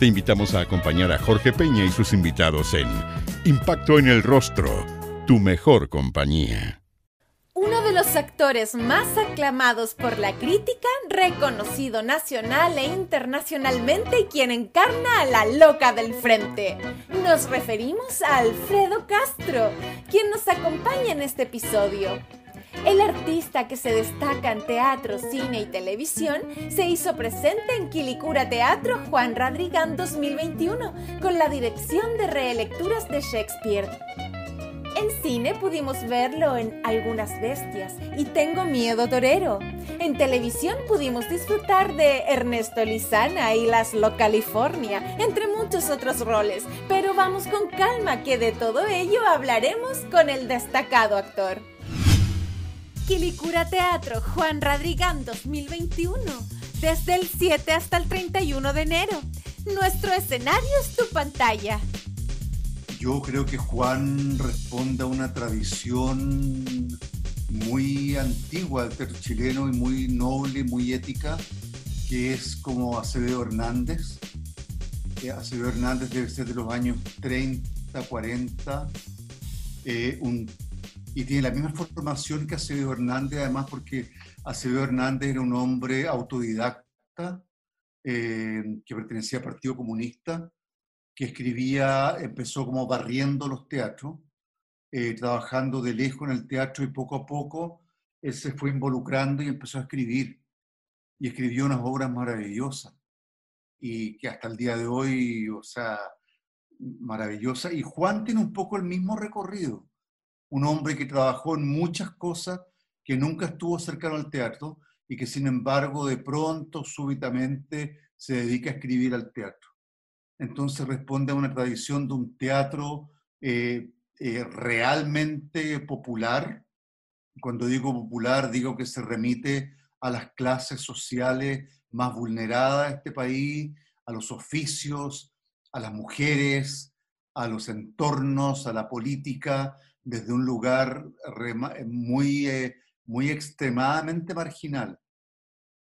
Te invitamos a acompañar a Jorge Peña y sus invitados en Impacto en el Rostro, tu mejor compañía. Uno de los actores más aclamados por la crítica, reconocido nacional e internacionalmente y quien encarna a la loca del frente. Nos referimos a Alfredo Castro, quien nos acompaña en este episodio. El artista que se destaca en teatro, cine y televisión se hizo presente en Quilicura Teatro Juan Radrigán 2021 con la dirección de reelecturas de Shakespeare. En cine pudimos verlo en Algunas Bestias y Tengo Miedo Torero. En televisión pudimos disfrutar de Ernesto Lizana y Las Lo California, entre muchos otros roles. Pero vamos con calma que de todo ello hablaremos con el destacado actor. Quilicura Teatro Juan Radrigán 2021, desde el 7 hasta el 31 de enero. Nuestro escenario es tu pantalla. Yo creo que Juan responde a una tradición muy antigua del teatro chileno y muy noble, muy ética, que es como Acevedo Hernández. Acevedo Hernández debe ser de los años 30, 40, eh, un y tiene la misma formación que Acevedo Hernández, además porque Acevedo Hernández era un hombre autodidacta eh, que pertenecía al Partido Comunista, que escribía, empezó como barriendo los teatros, eh, trabajando de lejos en el teatro y poco a poco él se fue involucrando y empezó a escribir. Y escribió unas obras maravillosas y que hasta el día de hoy, o sea, maravillosa. Y Juan tiene un poco el mismo recorrido un hombre que trabajó en muchas cosas, que nunca estuvo cercano al teatro y que sin embargo de pronto, súbitamente, se dedica a escribir al teatro. Entonces responde a una tradición de un teatro eh, eh, realmente popular. Cuando digo popular, digo que se remite a las clases sociales más vulneradas de este país, a los oficios, a las mujeres, a los entornos, a la política, desde un lugar muy, eh, muy extremadamente marginal.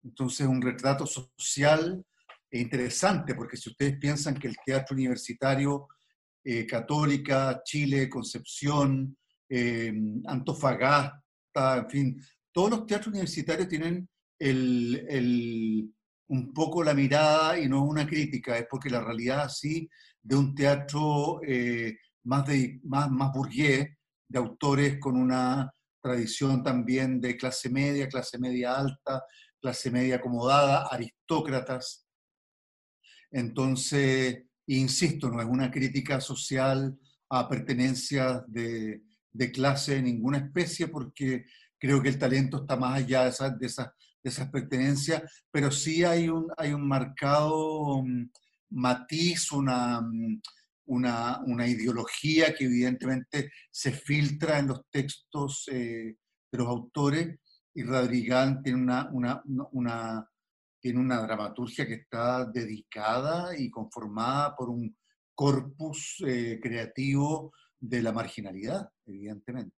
Entonces, un retrato social e interesante, porque si ustedes piensan que el teatro universitario, eh, Católica, Chile, Concepción, eh, Antofagasta, en fin, todos los teatros universitarios tienen el, un poco la mirada y no una crítica, es porque la realidad así de un teatro más, de, más, más burgués de autores con una tradición también de clase media, clase media alta, clase media acomodada, aristócratas. Entonces, insisto, no es una crítica social a pertenencia de, clase de ninguna especie, porque creo que el talento está más allá de esas, de esas, de esas pertenencias, pero sí hay un, hay un marcado mm, matiz, una, mm, una, ideología que evidentemente se filtra en los textos eh, de los autores y Radrigán tiene una, una, tiene una dramaturgia que está dedicada y conformada por un corpus eh, creativo de la marginalidad, evidentemente.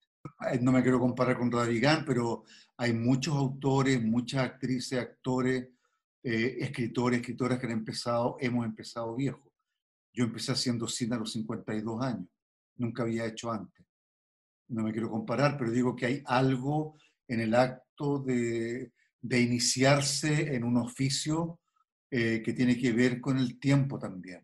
Eh, no me quiero comparar con Radrigán, pero hay muchos autores, muchas actrices, actores, escritores, escritoras que han empezado, hemos empezado viejos. Yo empecé haciendo cine a los 52 años, nunca había hecho antes. No me quiero comparar, pero digo que hay algo en el acto de, iniciarse en un oficio eh, que tiene que ver con el tiempo también.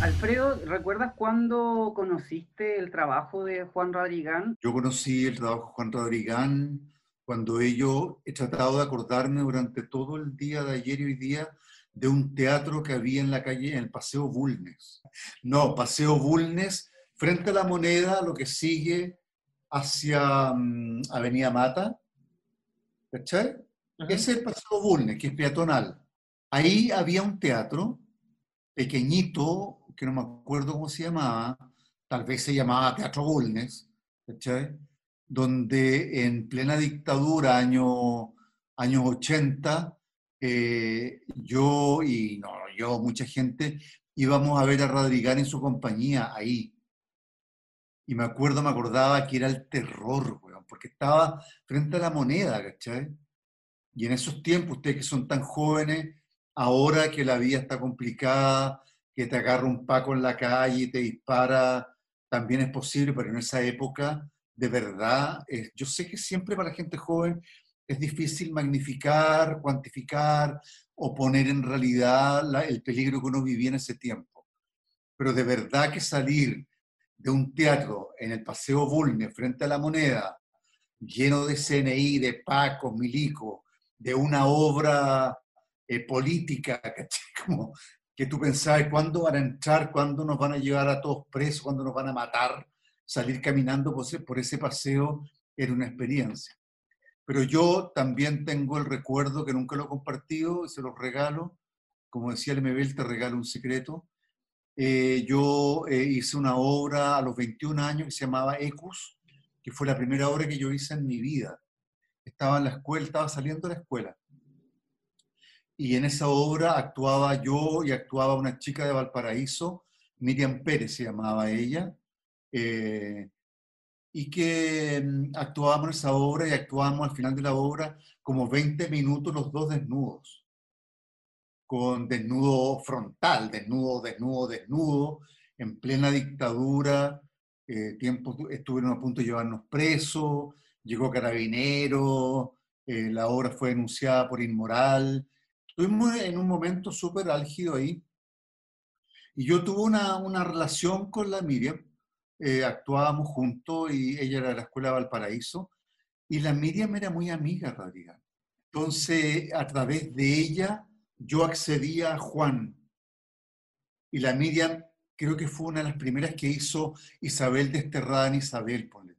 Alfredo, ¿recuerdas cuándo conociste el trabajo de Juan Rodrigán? Yo conocí el trabajo de Juan Rodrigán cuando ello he tratado de acordarme durante todo el día de ayer y hoy día de un teatro que había en la calle, en el Paseo Bulnes. No, Paseo Bulnes, frente a la moneda, lo que sigue hacia mm, Avenida Mata. ¿Cachai? Ese es el Paseo Bulnes, que es peatonal. Ahí había un teatro pequeñito que no me acuerdo cómo se llamaba, tal vez se llamaba Teatro Bulnes, donde en plena dictadura, año, años 80, eh, yo y no, yo, mucha gente, íbamos a ver a Radrigán en su compañía ahí. Y me acuerdo, me acordaba que era el terror, porque estaba frente a la moneda, ¿cachai? Y en esos tiempos, ustedes que son tan jóvenes, ahora que la vida está complicada, que te agarra un paco en la calle y te dispara, también es posible, pero en esa época, de verdad, yo sé que siempre para la gente joven es difícil magnificar, cuantificar o poner en realidad el peligro que uno vivía en ese tiempo. Pero de verdad que salir de un teatro en el Paseo Bulne frente a la moneda, lleno de CNI, de Paco, Milico, de una obra eh, política, Como que tú pensabas, ¿cuándo van a entrar? ¿Cuándo nos van a llevar a todos presos? ¿Cuándo nos van a matar? Salir caminando por ese paseo era una experiencia. Pero yo también tengo el recuerdo que nunca lo he compartido, se los regalo. Como decía el MBL, te regalo un secreto. Eh, yo eh, hice una obra a los 21 años que se llamaba Ecus, que fue la primera obra que yo hice en mi vida. Estaba en la escuela, estaba saliendo de la escuela. Y en esa obra actuaba yo y actuaba una chica de Valparaíso, Miriam Pérez se llamaba ella. Eh, y que mm, actuábamos esa obra y actuábamos al final de la obra como 20 minutos los dos desnudos, con desnudo frontal, desnudo, desnudo, desnudo, en plena dictadura, eh, tiempo, estuvieron a punto de llevarnos presos, llegó carabinero, eh, la obra fue denunciada por inmoral, estuvimos en un momento súper álgido ahí, y yo tuve una, una relación con la Miriam, eh, actuábamos juntos y ella era de la Escuela Valparaíso y la Miriam era muy amiga, Rodríguez. Entonces, a través de ella, yo accedía a Juan. Y la Miriam creo que fue una de las primeras que hizo Isabel Desterrada en Isabel, ponle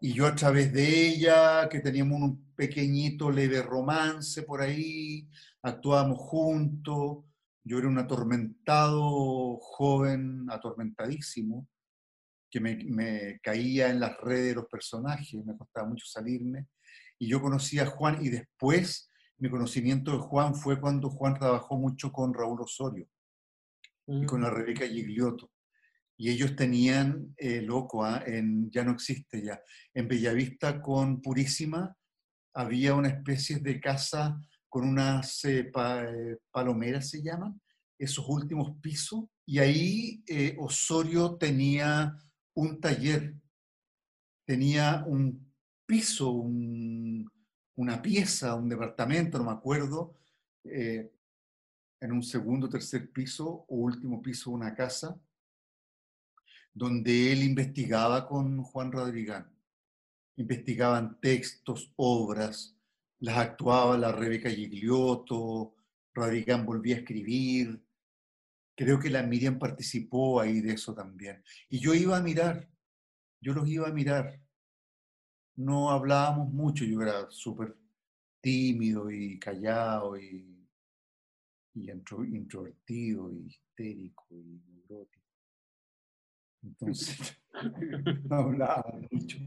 Y yo a través de ella, que teníamos un pequeñito leve romance por ahí, actuábamos juntos. Yo era un atormentado joven, atormentadísimo, que me, caía en las redes de los personajes, me costaba mucho salirme. Y yo conocí a Juan y después mi conocimiento de Juan fue cuando Juan trabajó mucho con Raúl Osorio y con la mm. Rebeca Gigliotto. Y ellos tenían, eh, loco, ¿ah? en, ya no existe ya, en Bellavista con Purísima había una especie de casa con unas eh, eh, palomeras, se llaman, esos últimos pisos. Y ahí Osorio tenía un taller, tenía un piso, una pieza, un departamento, no me acuerdo, eh, en un segundo, tercer piso o último piso una casa, donde él investigaba con Juan Rodrigán. Investigaban textos, obras, las actuaba la Rebeca Gigliotto, Rodrigán volvía a escribir, Creo que la Miriam participó ahí de eso también. Y yo iba a mirar, yo los iba a mirar. No hablábamos mucho, yo era súper tímido y callado y, y introvertido y histérico y neurótico. Entonces, no hablaba mucho.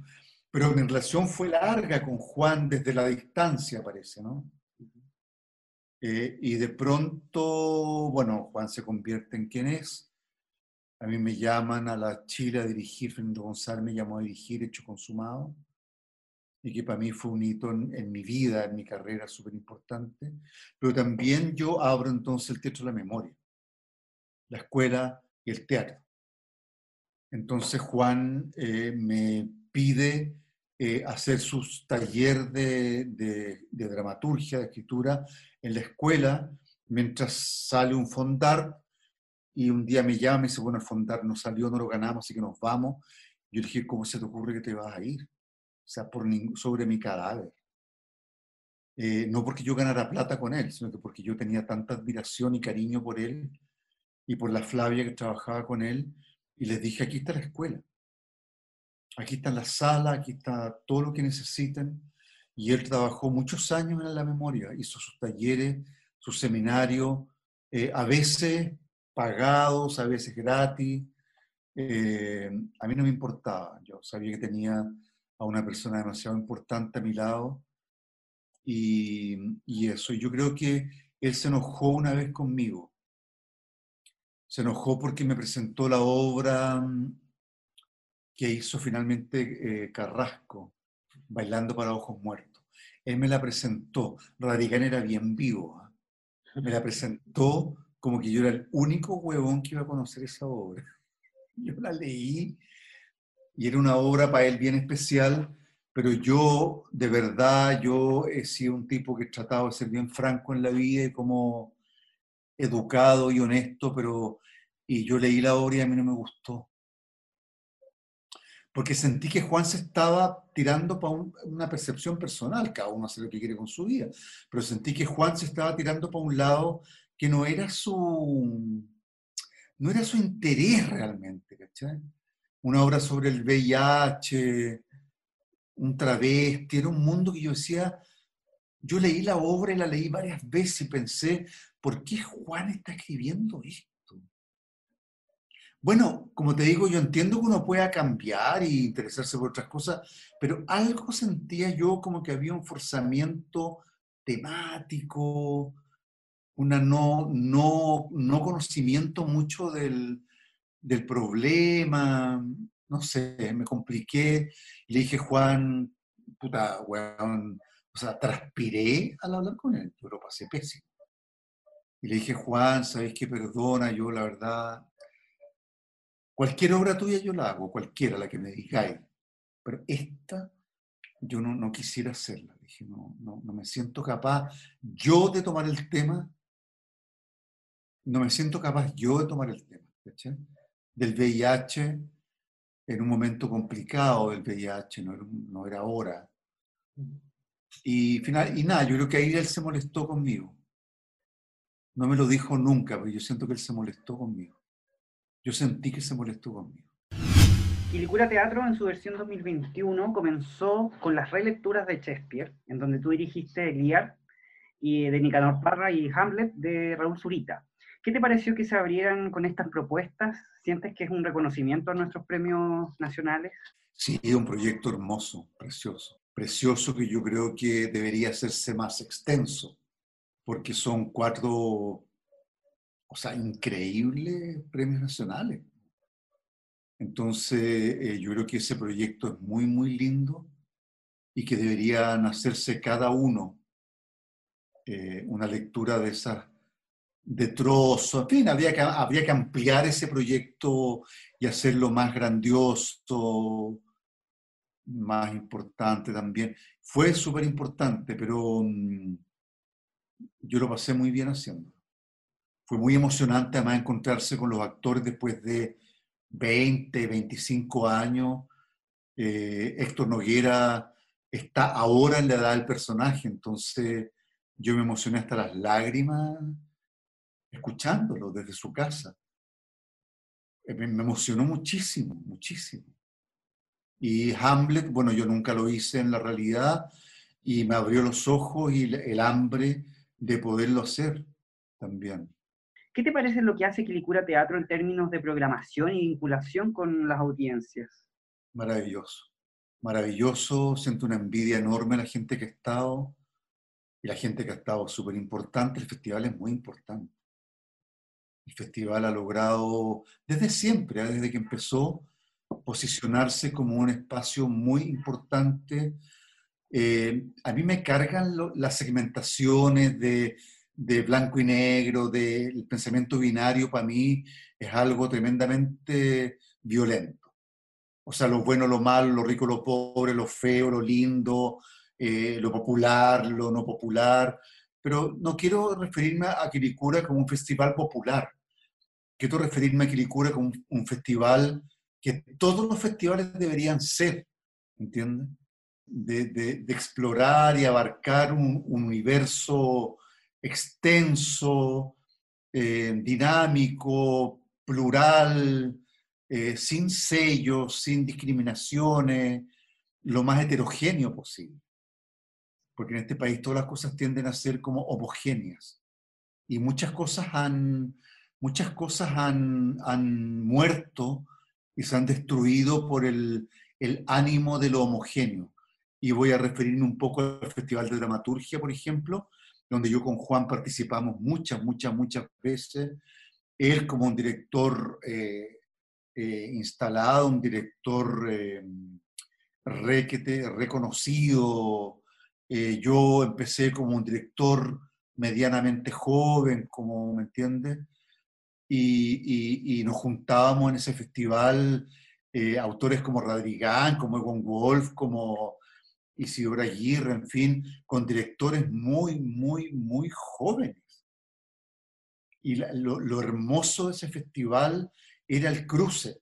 Pero mi relación fue larga con Juan desde la distancia, parece, ¿no? Eh, y de pronto, bueno, Juan se convierte en quien es. A mí me llaman a la Chile a dirigir, Fernando González me llamó a dirigir Hecho Consumado, y que para mí fue un hito en, mi vida, en mi carrera súper importante. Pero también yo abro entonces el Teatro de la Memoria, la escuela y el teatro. Entonces Juan eh, me pide eh, hacer sus talleres de, de, dramaturgia, de escritura, en la escuela, mientras sale un fondar, y un día me llama y dice, bueno, el fondar no salió, no lo ganamos, así que nos vamos. Yo le dije, ¿cómo se te ocurre que te vas a ir? O sea, sobre mi cadáver. Eh, no porque yo ganara plata con él, sino que porque yo tenía tanta admiración y cariño por él y por la Flavia que trabajaba con él, y les dije, aquí está la escuela. Aquí está la sala, aquí está todo lo que necesiten. Y él trabajó muchos años en la memoria, hizo sus talleres, sus seminarios, eh, a veces pagados, a veces gratis. Eh, a mí no me importaba, yo sabía que tenía a una persona demasiado importante a mi lado y, y eso. yo creo que él se enojó una vez conmigo. Se enojó porque me presentó la obra que hizo finalmente eh, Carrasco, Bailando para Ojos Muertos. Él me la presentó, Radicán era bien vivo, ¿ah? me la presentó como que yo era el único huevón que iba a conocer esa obra. Yo la leí y era una obra para él bien especial, pero yo, de verdad, yo he sido un tipo que he tratado de ser bien franco en la vida y como educado y honesto, pero y yo leí la obra y a mí no me gustó. Porque sentí que Juan se estaba tirando para una percepción personal, cada uno hace lo que quiere con su vida, pero sentí que Juan se estaba tirando para un lado que no era su, no era su interés realmente. Una obra sobre el VIH, un travesti, era un mundo que yo decía, yo leí la obra y la leí varias veces y pensé, ¿por qué Juan está escribiendo esto? Bueno, como te digo, yo entiendo que uno pueda cambiar y interesarse por otras cosas, pero algo sentía yo como que había un forzamiento temático, una no, no, no conocimiento mucho del, del problema, no sé, me compliqué. Le dije, Juan, puta, weón, o sea, transpiré al hablar con él, yo lo pasé pésimo. Y le dije, Juan, ¿sabes qué? Perdona, yo la verdad, cualquier obra tuya yo la hago, cualquiera, la que me digáis, pero esta yo no, quisiera hacerla. Dije, no, no, me siento capaz yo de tomar el tema no me siento capaz yo de tomar el tema, Del VIH en un momento complicado del VIH, no era, no era ahora. Y, final, y nada, yo creo que ahí él se molestó conmigo. No me lo dijo nunca, pero yo siento que él se molestó conmigo. Yo sentí que se molestó conmigo. Quilicura Teatro en su versión 2021 comenzó con las relecturas de Shakespeare, en donde tú dirigiste Lear y de Nicanor Parra y Hamlet de Raúl Zurita. ¿Qué te pareció que se abrieran con estas propuestas? ¿Sientes que es un reconocimiento a nuestros premios nacionales? Sí, es un proyecto hermoso, precioso. Precioso que yo creo que debería hacerse más extenso, porque son cuatro, o sea, increíbles premios nacionales. Entonces, eh, yo creo que ese proyecto es muy, muy lindo y que deberían hacerse cada uno eh, una lectura de esas de trozo, en fin, habría que, habría que ampliar ese proyecto y hacerlo más grandioso, más importante también. Fue súper importante, pero mm, yo lo pasé muy bien haciendo. Fue muy emocionante además encontrarse con los actores después de 20, 25 años. Eh, Héctor Noguera está ahora en la edad del personaje, entonces yo me emocioné hasta las lágrimas escuchándolo desde su casa. Eh, me, emocionó muchísimo, muchísimo. Y Hamlet, bueno, yo nunca lo hice en la realidad y me abrió los ojos y el hambre de poderlo hacer también. ¿Qué te parece lo que hace Quilicura Teatro en términos de programación y vinculación con las audiencias? Maravilloso, maravilloso. Siento una envidia enorme a la gente que ha estado y la gente que ha estado súper importante. El festival es muy importante. El festival ha logrado desde siempre, ¿eh? desde que empezó, posicionarse como un espacio muy importante. Eh, a mí me cargan las segmentaciones de, de, blanco y negro, del pensamiento binario, para mí es algo tremendamente violento. O sea, lo bueno, lo malo, lo rico, lo pobre, lo feo, lo lindo, eh, lo popular, lo no popular. Pero no quiero referirme a Quiricura como un festival popular quiero referirme a Quilicura como un, festival que todos los festivales deberían ser, ¿entiendes? De, explorar y abarcar un, universo extenso, eh, dinámico, plural, eh, sin sellos, sin discriminaciones, lo más heterogéneo posible. Porque en este país todas las cosas tienden a ser como homogéneas. Y muchas cosas han, muchas cosas han, han muerto y se han destruido por el, el ánimo de lo homogéneo. Y voy a referirme un poco al Festival de Dramaturgia, por ejemplo, donde yo con Juan participamos muchas, muchas, muchas veces. Él como un director eh, eh, instalado, un director eh, requete, reconocido. yo empecé como un director medianamente joven, como me entiendes, y, y, nos juntábamos en ese festival autores como Radrigán, como Egon Wolf, como Isidora Aguirre, en fin, con directores muy, muy, muy jóvenes. Y lo, hermoso de ese festival era el cruce.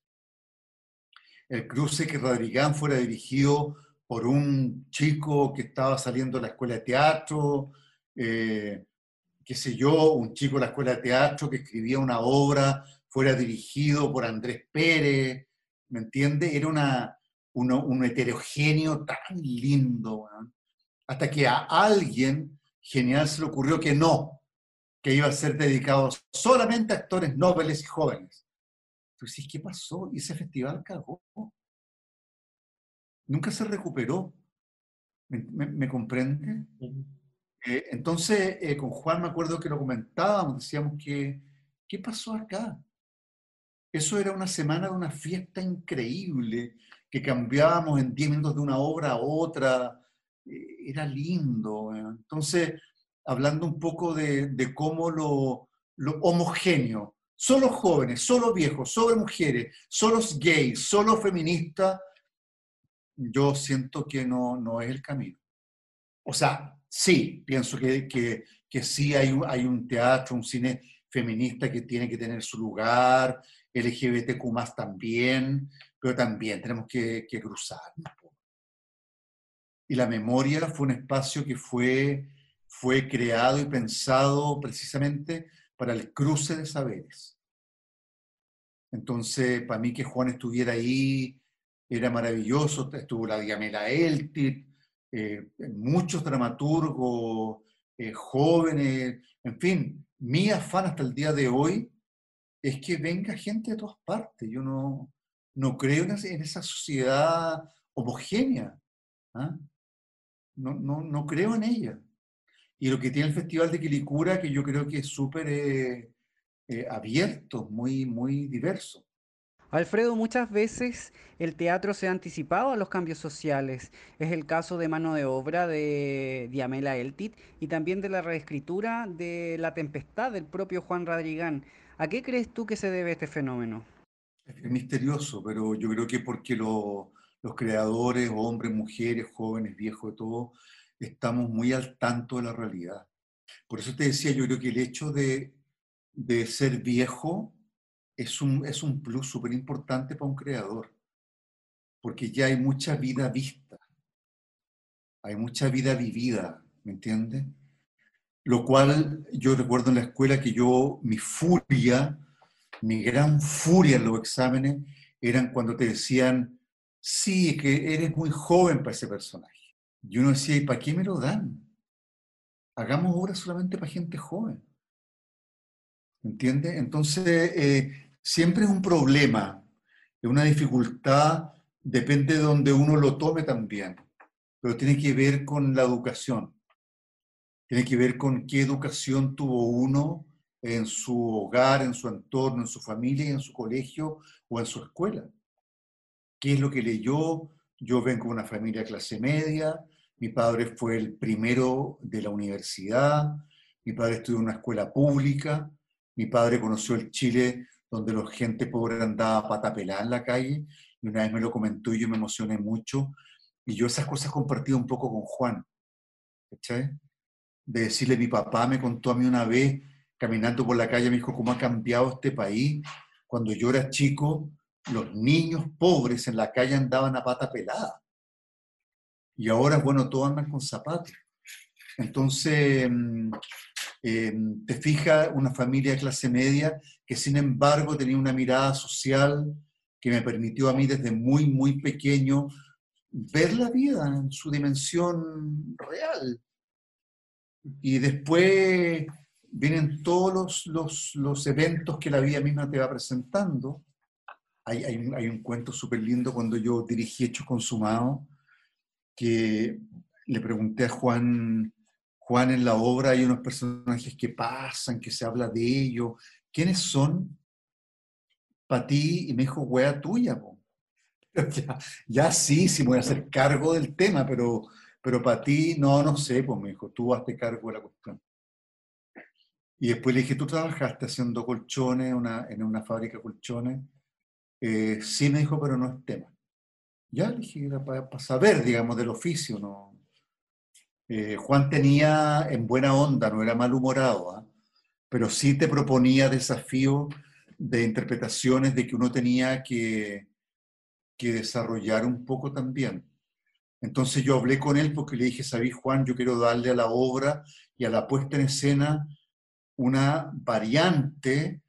El cruce que Radrigán fuera dirigido por un chico que estaba saliendo de la escuela de teatro, eh, qué sé yo, un chico de la escuela de teatro que escribía una obra, fuera dirigido por Andrés Pérez, ¿me entiende? Era una, un heterogéneo tan lindo, hasta que a alguien genial se le ocurrió que no, que iba a ser dedicado solamente a actores nobles y jóvenes. Entonces, ¿qué pasó? Y ese festival cagó. Nunca se recuperó. ¿Me, comprende? Eh, entonces, eh, con Juan me acuerdo que lo comentábamos, decíamos que, ¿qué pasó acá? Eso era una semana de una fiesta increíble, que cambiábamos en 10 minutos de una obra a otra, eh, era lindo. Entonces, hablando un poco de, cómo lo, homogéneo, solo jóvenes, solo viejos, solo mujeres, solo gays, solo feministas, yo siento que no, no es el camino. O sea, sí, pienso que, que, que sí hay, hay un teatro, un cine feminista que tiene que tener su lugar, LGBTQ más también, pero también tenemos que, que cruzarnos. Y la memoria fue un espacio que fue, fue creado y pensado precisamente para el cruce de saberes. Entonces, para mí que Juan estuviera ahí era maravilloso. Estuvo la Diamela Eltit, eh, muchos dramaturgos eh, jóvenes, en fin, mi afán hasta el día de hoy es que venga gente de todas partes. Yo no, no creo en esa sociedad homogénea. ¿ah? No, no, no, creo en ella. Y lo que tiene el Festival de Quilicura, que yo creo que es súper eh, eh, abierto, muy, muy diverso. Alfredo, muchas veces el teatro se ha anticipado a los cambios sociales. Es el caso de Mano de Obra de Diamela Eltit y también de la reescritura de La Tempestad del propio Juan Radrigán. ¿A qué crees tú que se debe este fenómeno? Es misterioso, pero yo creo que porque los creadores, hombres, mujeres, jóvenes, viejos, de todo, estamos muy al tanto de la realidad. Por eso te decía, yo creo que el hecho de, ser viejo es un, es un plus súper importante para un creador, porque ya hay mucha vida vista, hay mucha vida vivida, ¿me entiendes? Lo cual yo recuerdo en la escuela que yo, mi furia, mi gran furia en los exámenes eran cuando te decían, sí, que eres muy joven para ese personaje. Y uno decía, ¿y para qué me lo dan? Hagamos obras solamente para gente joven. ¿Entiendes? Entonces, eh, siempre es un problema, es una dificultad, depende de donde uno lo tome también, pero tiene que ver con la educación. Tiene que ver con qué educación tuvo uno en su hogar, en su entorno, en su familia, en su colegio o en su escuela. ¿Qué es lo que leyó? Yo vengo de una familia clase media, mi padre fue el primero de la universidad, mi padre estudió en una escuela pública, mi padre conoció el Chile donde la gente pobre andaba pata pelada en la calle, y una vez me lo comentó y yo me emocioné mucho, y yo esas cosas compartí un poco con Juan, ¿cachai? De decirle, mi papá me contó a mí una vez caminando por la calle me dijo cómo ha cambiado este país. Cuando yo era chico, los niños pobres en la calle andaban a pata pelada. Y ahora, bueno, todos andan con zapatos. Entonces, em, te fijas, una familia de clase media que sin embargo tenía una mirada social que me permitió a mí desde muy, muy pequeño ver la vida en su dimensión real. Y después vienen todos los, los, eventos que la vida misma te va presentando. Hay, hay, un, hay un cuento súper lindo cuando yo dirigí Hechos Consumados, que le pregunté a Juan, Juan en la obra hay unos personajes que pasan, que se habla de ellos. ¿Quiénes son para ti? Y me dijo, wea tuya. Ya, ya, sí, sí voy a hacer cargo del tema, pero, pero para ti, no, no sé, pues me dijo, tú hazte cargo de la cuestión. Y después le dije, ¿tú trabajaste haciendo colchones una, en una fábrica de colchones? Eh, sí, me dijo, pero no es tema. Ya le dije, era para, saber, digamos, del oficio. ¿no? Eh, Juan tenía en buena onda, no era malhumorado, ¿ah? pero sí te proponía desafíos de interpretaciones de que uno tenía que, que desarrollar un poco también. Entonces yo hablé con él porque le dije, sabí Juan, yo quiero darle a la obra y a la puesta en escena una variante,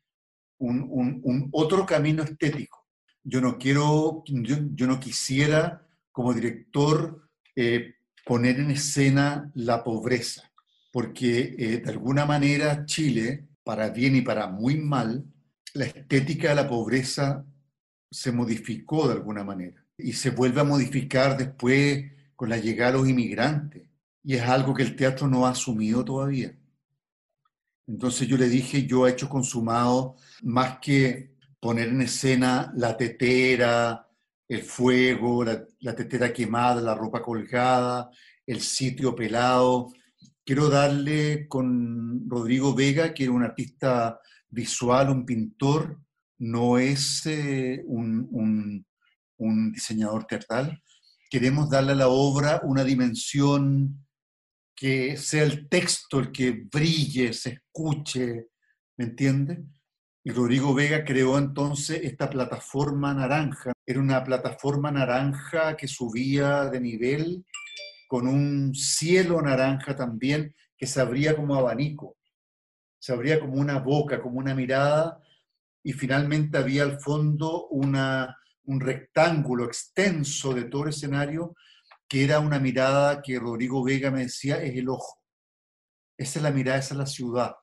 un, otro camino estético. Yo no quiero, yo, no quisiera como director eh, poner en escena la pobreza, porque eh, de alguna manera Chile, para bien y para muy mal, la estética de la pobreza se modificó de alguna manera y se vuelve a modificar después con la llegada de los inmigrantes. Y es algo que el teatro no ha asumido todavía. Entonces yo le dije, yo he hecho consumado más que poner en escena la tetera, el fuego, la, tetera quemada, la ropa colgada, el sitio pelado. Quiero darle con Rodrigo Vega, que era un artista visual, un pintor, no es eh, un, un diseñador teatral. Queremos darle a la obra una dimensión que sea el texto el que brille, se escuche, ¿me entiende? Y Rodrigo Vega creó entonces esta plataforma naranja. Era una plataforma naranja que subía de nivel con un cielo naranja también que se abría como abanico, se abría como una boca, como una mirada, y finalmente había al fondo una, un rectángulo extenso de todo el escenario que era una mirada que Rodrigo Vega me decía, es el ojo. Esa es la mirada, esa es la ciudad.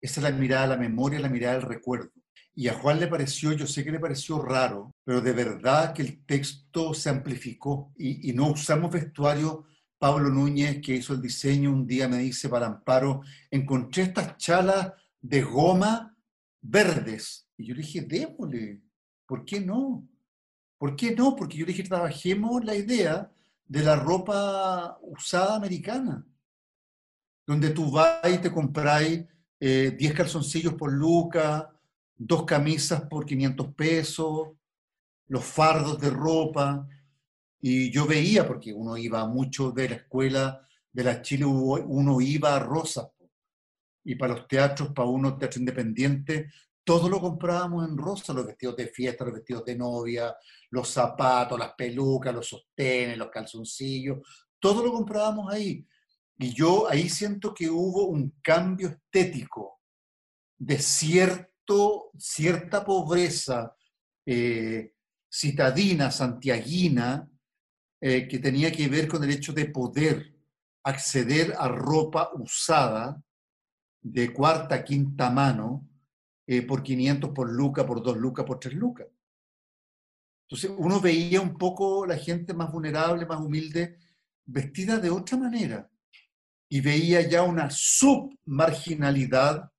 Esa es la mirada de la memoria, la mirada del recuerdo. Y a Juan le pareció, yo sé que le pareció raro, pero de verdad que el texto se amplificó y, no usamos vestuario. Pablo Núñez, que hizo el diseño, un día me dice para Amparo, encontré estas chalas de goma verdes. Y yo le dije, démosle, ¿por qué no? ¿Por qué no? Porque yo dije, trabajemos la idea de la ropa usada americana, donde tú vas y te compráis 10 eh, calzoncillos por luca, dos camisas por 500 pesos, los fardos de ropa. Y yo veía, porque uno iba mucho de la escuela de la Chile, uno iba a Rosas. Y para los teatros, para uno, teatro independiente, todo lo comprábamos en rosa, los vestidos de fiesta, los vestidos de novia, los zapatos, las pelucas, los sostenes, los calzoncillos, todo lo comprábamos ahí. Y yo ahí siento que hubo un cambio estético de cierto, cierta pobreza eh, citadina, santiaguina, eh, que tenía que ver con el hecho de poder acceder a ropa usada de cuarta, quinta mano, eh, por 500, por lucas, por 2 lucas, por 3 lucas. Entonces uno veía un poco la gente más vulnerable, más humilde, vestida de otra manera. Y veía ya una submarginalidad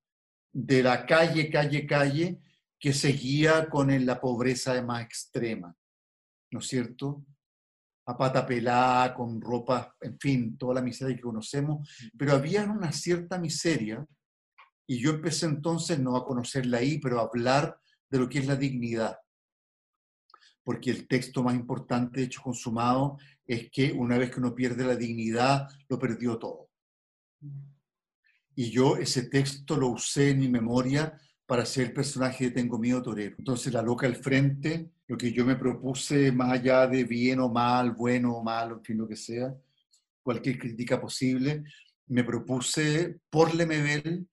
de la calle, calle, calle, que seguía con la pobreza más extrema. ¿No es cierto? A pata pelada, con ropa, en fin, toda la miseria que conocemos. Pero había una cierta miseria y yo empecé entonces no a conocerla ahí, pero a hablar de lo que es la dignidad. Porque el texto más importante, de hecho consumado, es que una vez que uno pierde la dignidad, lo perdió todo. Y yo ese texto lo usé en mi memoria para ser el personaje de Tengo Miedo Torero. Entonces, La Loca al Frente, lo que yo me propuse, más allá de bien o mal, bueno o malo, en fin, lo que sea, cualquier crítica posible, me propuse por Lemebel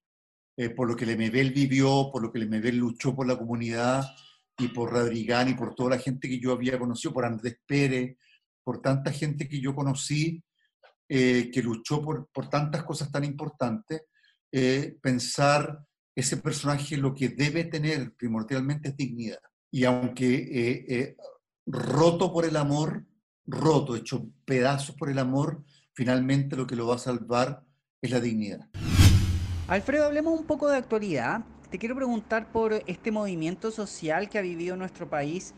eh, por lo que Lemebel vivió, por lo que Lemebel luchó por la comunidad y por Radrigán y por toda la gente que yo había conocido, por Andrés Pérez, por tanta gente que yo conocí, eh, que luchó por, por tantas cosas tan importantes, eh, pensar ese personaje lo que debe tener primordialmente es dignidad. Y aunque eh, eh, roto por el amor, roto, hecho pedazos por el amor, finalmente lo que lo va a salvar es la dignidad. Alfredo, hablemos un poco de actualidad. Te quiero preguntar por este movimiento social que ha vivido nuestro país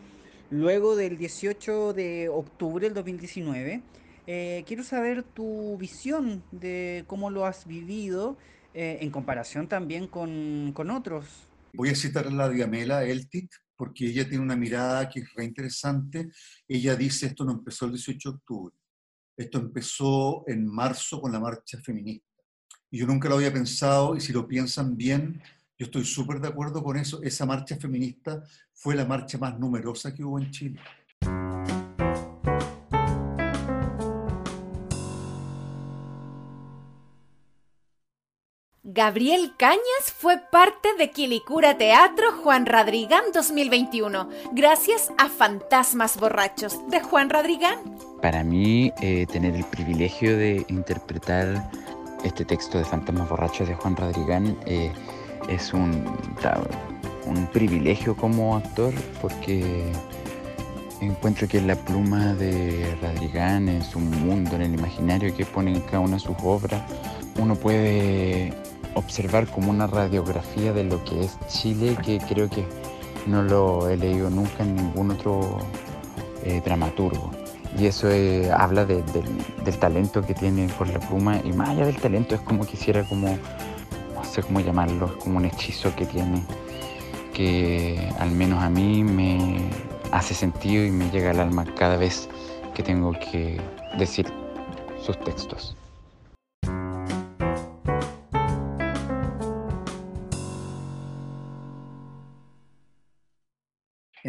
luego del 18 de octubre del 2019. Eh, quiero saber tu visión de cómo lo has vivido eh, en comparación también con, con, otros. Voy a citar a la Diamela Eltit, porque ella tiene una mirada que es re interesante. Ella dice, esto no empezó el 18 de octubre, esto empezó en marzo con la marcha feminista. Y yo nunca lo había pensado, y si lo piensan bien, yo estoy súper de acuerdo con eso. Esa marcha feminista fue la marcha más numerosa que hubo en Chile. Gabriel Cañas fue parte de Quilicura Teatro Juan Radrigán 2021, gracias a Fantasmas Borrachos de Juan Radrigán. Para mí, eh, tener el privilegio de interpretar este texto de Fantasmas Borrachos de Juan Radrigán eh, es un, un privilegio como actor porque encuentro que la pluma de Radrigán es un mundo en el imaginario que pone en cada una de sus obras. Uno puede observar como una radiografía de lo que es Chile que creo que no lo he leído nunca en ningún otro eh, dramaturgo. Y eso eh, habla del talento que tiene por la pluma y más allá del talento es como quisiera como sé cómo llamarlo, es como un hechizo que tiene, que al menos a mí me hace sentido y me llega al alma cada vez que tengo que decir sus textos.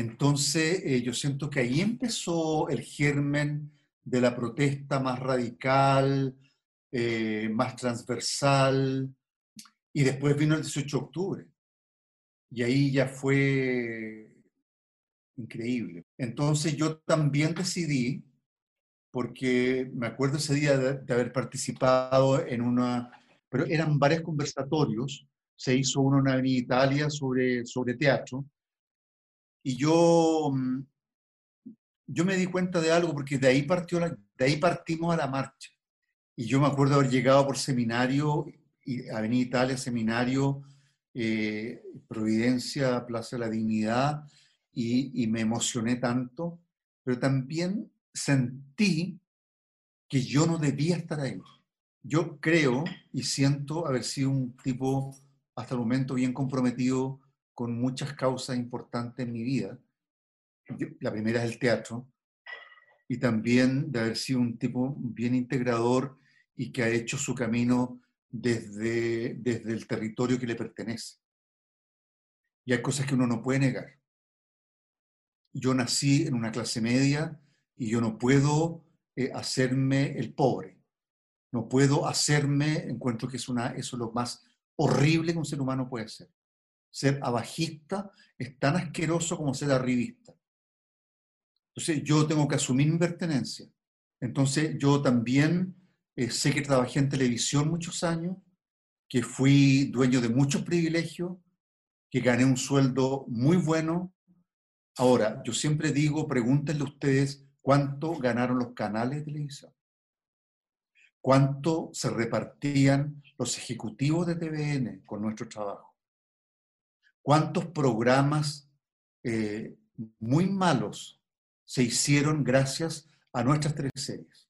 Entonces, eh, yo siento que ahí empezó el germen de la protesta más radical, eh, más transversal, y después vino el 18 de octubre. Y ahí ya fue increíble. Entonces yo también decidí, porque me acuerdo ese día de, haber participado en una, pero eran varios conversatorios, se hizo uno en Italia sobre, sobre teatro, y yo, mm, yo me di cuenta de algo, porque de ahí, partió de ahí partimos a la marcha. Y yo me acuerdo haber llegado por seminario Avenida Italia, Seminario, eh, Providencia, Plaza de la Dignidad, y, me emocioné tanto, pero también sentí que yo no debía estar ahí. Yo creo y siento haber sido un tipo hasta el momento bien comprometido con muchas causas importantes en mi vida. la primera es el teatro, y también de haber sido un tipo bien integrador y que ha hecho su camino desde, desde el territorio que le pertenece. Y hay cosas que uno no puede negar. Yo nací en una clase media y yo no puedo eh, hacerme el pobre. No puedo hacerme, encuentro que es una, eso es lo más horrible que un ser humano puede hacer. Ser abajista es tan asqueroso como ser arribista. Entonces yo tengo que asumir mi pertenencia. Entonces yo también eh, sé que trabajé en televisión muchos años, que fui dueño de muchos privilegios, que gané un sueldo muy bueno. Ahora, yo siempre digo, pregúntenle ustedes cuánto ganaron los canales de televisión, cuánto se repartían los ejecutivos de TVN con nuestro trabajo, cuántos programas eh, muy malos se hicieron gracias a nuestras tres series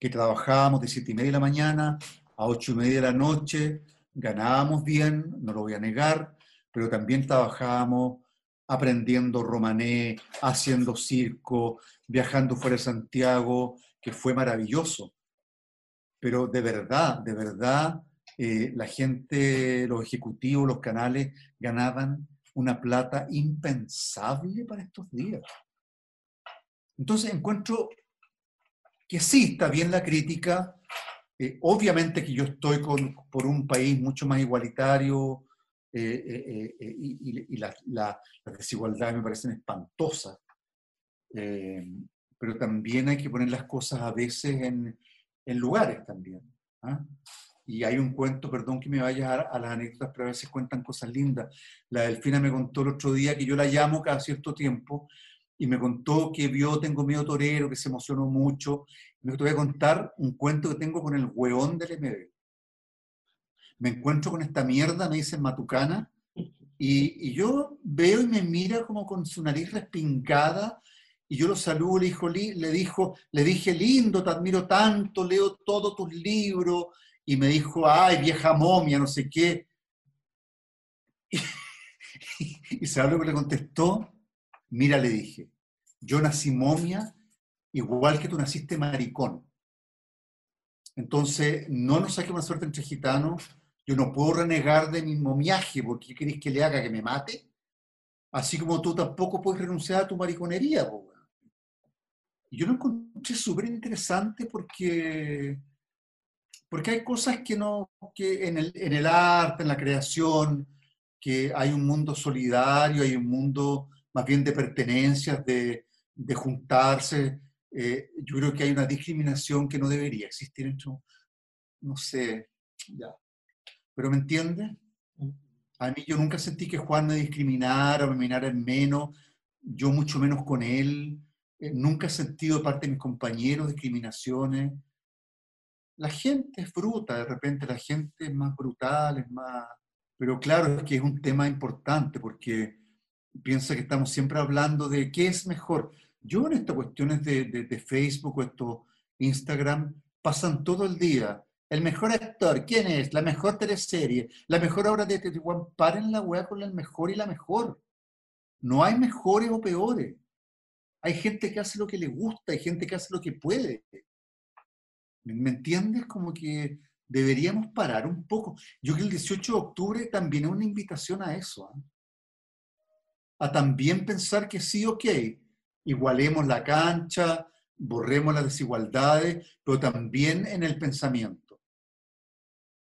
que trabajábamos de siete y media de la mañana a ocho y media de la noche, ganábamos bien, no lo voy a negar, pero también trabajábamos aprendiendo romané, haciendo circo, viajando fuera de Santiago, que fue maravilloso. Pero de verdad, de verdad, eh, la gente, los ejecutivos, los canales ganaban una plata impensable para estos días. Entonces encuentro que sí está bien la crítica. Eh, obviamente que yo estoy con, por un país mucho más igualitario eh, eh, y, las desigualdades me parecen espantosas. pero también hay que poner las cosas a veces en, en lugares también. ¿ah? Y hay un cuento, perdón que me vaya a, a, las anécdotas, pero a veces cuentan cosas lindas. La Delfina me contó el otro día que yo la llamo cada cierto tiempo y me contó que vio Tengo miedo torero, que se emocionó mucho. Me voy a contar un cuento que tengo con el hueón del MB. Me encuentro con esta mierda, me dicen matucana, y, y, yo veo y me mira como con su nariz respingada, y yo lo saludo, le, dijo, le, dijo, le dije, lindo, te admiro tanto, leo todos tus libros, y me dijo, ay, vieja momia, no sé qué. Y, y ¿sabes lo que le contestó? Mira, le dije, yo nací momia igual que tú naciste maricón. Entonces, no nos saque una suerte entre gitanos. Yo no puedo renegar de mi momiaje porque queréis que le haga que me mate. Así como tú tampoco puedes renunciar a tu mariconería. Y yo lo encontré súper interesante porque, porque hay cosas que, no, que en, el, en el arte, en la creación, que hay un mundo solidario, hay un mundo más bien de pertenencias, de, de juntarse. Eh, yo creo que hay una discriminación que no debería existir entre, no sé, ya. Pero ¿me entiende? A mí yo nunca sentí que Juan me discriminara o me mirara en menos, yo mucho menos con él. Eh, nunca he sentido de parte de mis compañeros discriminaciones. La gente es bruta, de repente la gente es más brutal, es más... Pero claro, es que es un tema importante porque piensa que estamos siempre hablando de qué es mejor. Yo en estas cuestiones de, de, Facebook o Instagram, pasan todo el día. El mejor actor, ¿quién es? La mejor teleserie, la mejor obra de Tetuán. Paren la weá con el mejor y la mejor. No hay mejores o peores. Hay gente que hace lo que le gusta, hay gente que hace lo que puede. ¿Me entiendes? Como que deberíamos parar un poco. Yo creo que el 18 de octubre también es una invitación a eso. ¿eh? A también pensar que sí, ok, igualemos la cancha, borremos las desigualdades, pero también en el pensamiento,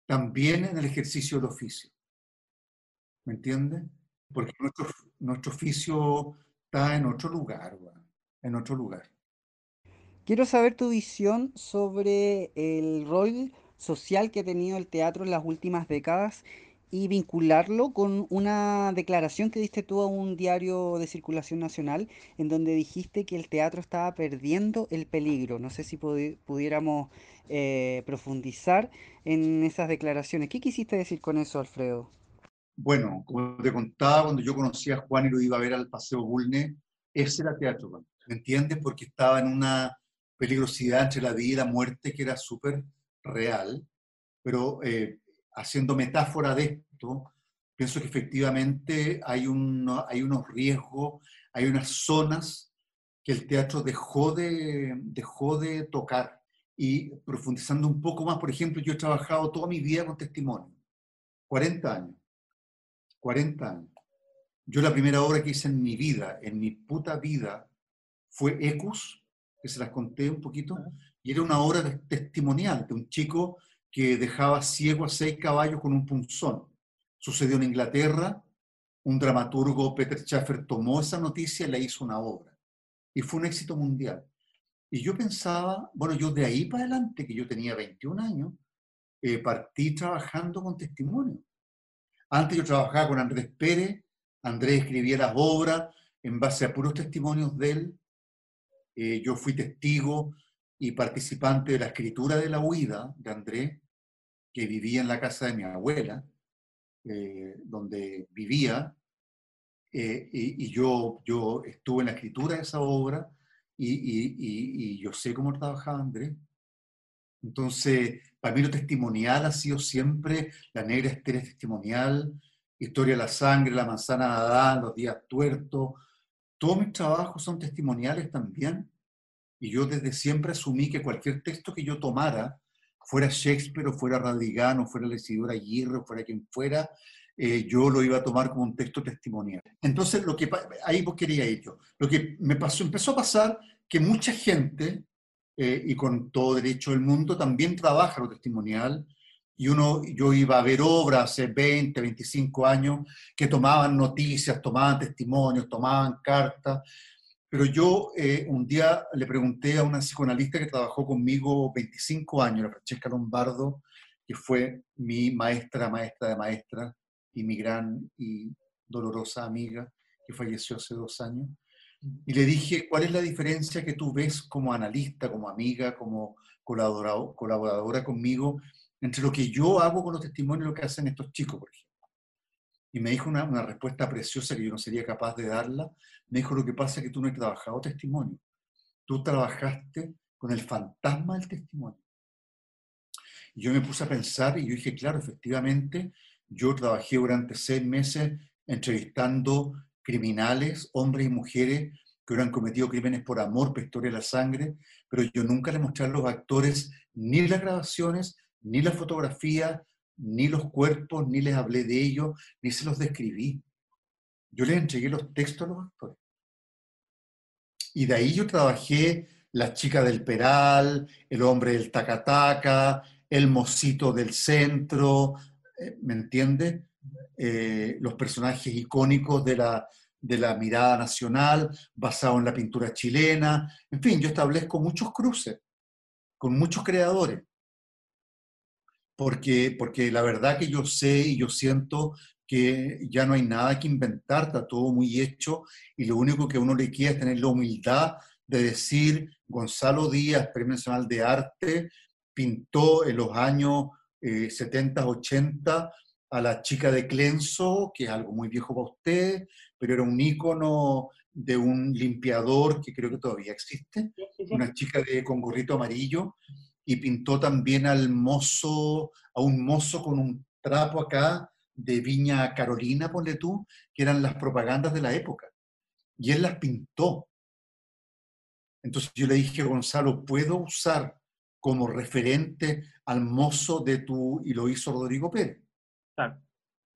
también en el ejercicio del oficio. ¿Me entiendes? Porque nuestro oficio está en otro lugar, en otro lugar. Quiero saber tu visión sobre el rol social que ha tenido el teatro en las últimas décadas y vincularlo con una declaración que diste tú a un diario de circulación nacional en donde dijiste que el teatro estaba perdiendo el peligro. No sé si pudiéramos eh, profundizar en esas declaraciones. ¿Qué quisiste decir con eso, Alfredo? Bueno, como te contaba, cuando yo conocí a Juan y lo iba a ver al Paseo Bulne, ese era teatro, ¿me entiendes? Porque estaba en una peligrosidad entre la vida y la muerte que era súper real, pero eh, haciendo metáfora de esto, pienso que efectivamente hay, un, hay unos riesgos, hay unas zonas que el teatro dejó de, dejó de tocar. Y profundizando un poco más, por ejemplo, yo he trabajado toda mi vida con testimonio, 40 años, 40 años. Yo la primera obra que hice en mi vida, en mi puta vida, fue Ecus, que se las conté un poquito, y era una obra testimonial de un chico que dejaba ciego a seis caballos con un punzón. Sucedió en Inglaterra, un dramaturgo, Peter Schaffer, tomó esa noticia y le hizo una obra. Y fue un éxito mundial. Y yo pensaba, bueno, yo de ahí para adelante, que yo tenía 21 años, eh, partí trabajando con testimonio. Antes yo trabajaba con Andrés Pérez, Andrés escribía las obras en base a puros testimonios de él. Eh, yo fui testigo y participante de la escritura de la huida de Andrés, que vivía en la casa de mi abuela, eh, donde vivía, eh, y, yo, yo estuve en la escritura de esa obra y, y, yo sé cómo trabajaba Andrés. Entonces, para mí lo testimonial ha sido siempre la negra estéreo testimonial, Historia de la sangre, La manzana de Adán, Los días tuertos. Todos mis trabajos son testimoniales también y yo desde siempre asumí que cualquier texto que yo tomara, fuera Shakespeare o fuera Radrigán o fuera Lesidora Aguirre o fuera quien fuera, eh, yo lo iba a tomar como un texto testimonial. Entonces, lo que, ahí vos quería yo. Lo que me pasó, empezó a pasar que mucha gente, eh, y con todo derecho del mundo, también trabaja lo testimonial, y uno, yo iba a ver obras hace 20, 25 años que tomaban noticias, tomaban testimonios, tomaban cartas, pero yo eh, un día le pregunté a una psicoanalista que trabajó conmigo 25 años, la Francesca Lombardo, que fue mi maestra, maestra de maestra y mi gran y dolorosa amiga, que falleció hace dos años. Y le dije, ¿cuál es la diferencia que tú ves como analista, como amiga, como colaboradora, colaboradora conmigo, entre lo que yo hago con los testimonios y lo que hacen estos chicos, por ejemplo? Y me dijo una, una respuesta preciosa que yo no sería capaz de darla. Me dijo, lo que pasa es que tú no has trabajado testimonio. Tú trabajaste con el fantasma del testimonio. Y yo me puse a pensar y yo dije, claro, efectivamente, yo trabajé durante seis meses entrevistando criminales, hombres y mujeres que hubieran cometido crímenes por amor, por historia de la sangre, pero yo nunca le mostré a los actores ni las grabaciones, ni la fotografía, ni los cuerpos, ni les hablé de ellos, ni se los describí. Yo les entregué los textos a los actores. Y de ahí yo trabajé la chica del Peral, el hombre del Tacataca, el mocito del centro, eh, ¿me entiende? Eh, los personajes icónicos de la, de la mirada nacional, basado en la pintura chilena. En fin, yo establezco muchos cruces con muchos creadores. Porque, porque la verdad que yo sé y yo siento que ya no hay nada que inventar, está todo muy hecho y lo único que uno le queda es tener la humildad de decir, Gonzalo Díaz, Premio Nacional de Arte, pintó en los años 70, eh, 80 a la chica de Clenso, que es algo muy viejo para usted, pero era un ícono de un limpiador que creo que todavía existe, una chica de, con gorrito amarillo, y pintó también al mozo, a un mozo con un trapo acá, de Viña Carolina, ponle tú, que eran las propagandas de la época. Y él las pintó. Entonces yo le dije, Gonzalo, ¿puedo usar como referente al mozo de tu... y lo hizo Rodrigo Pérez.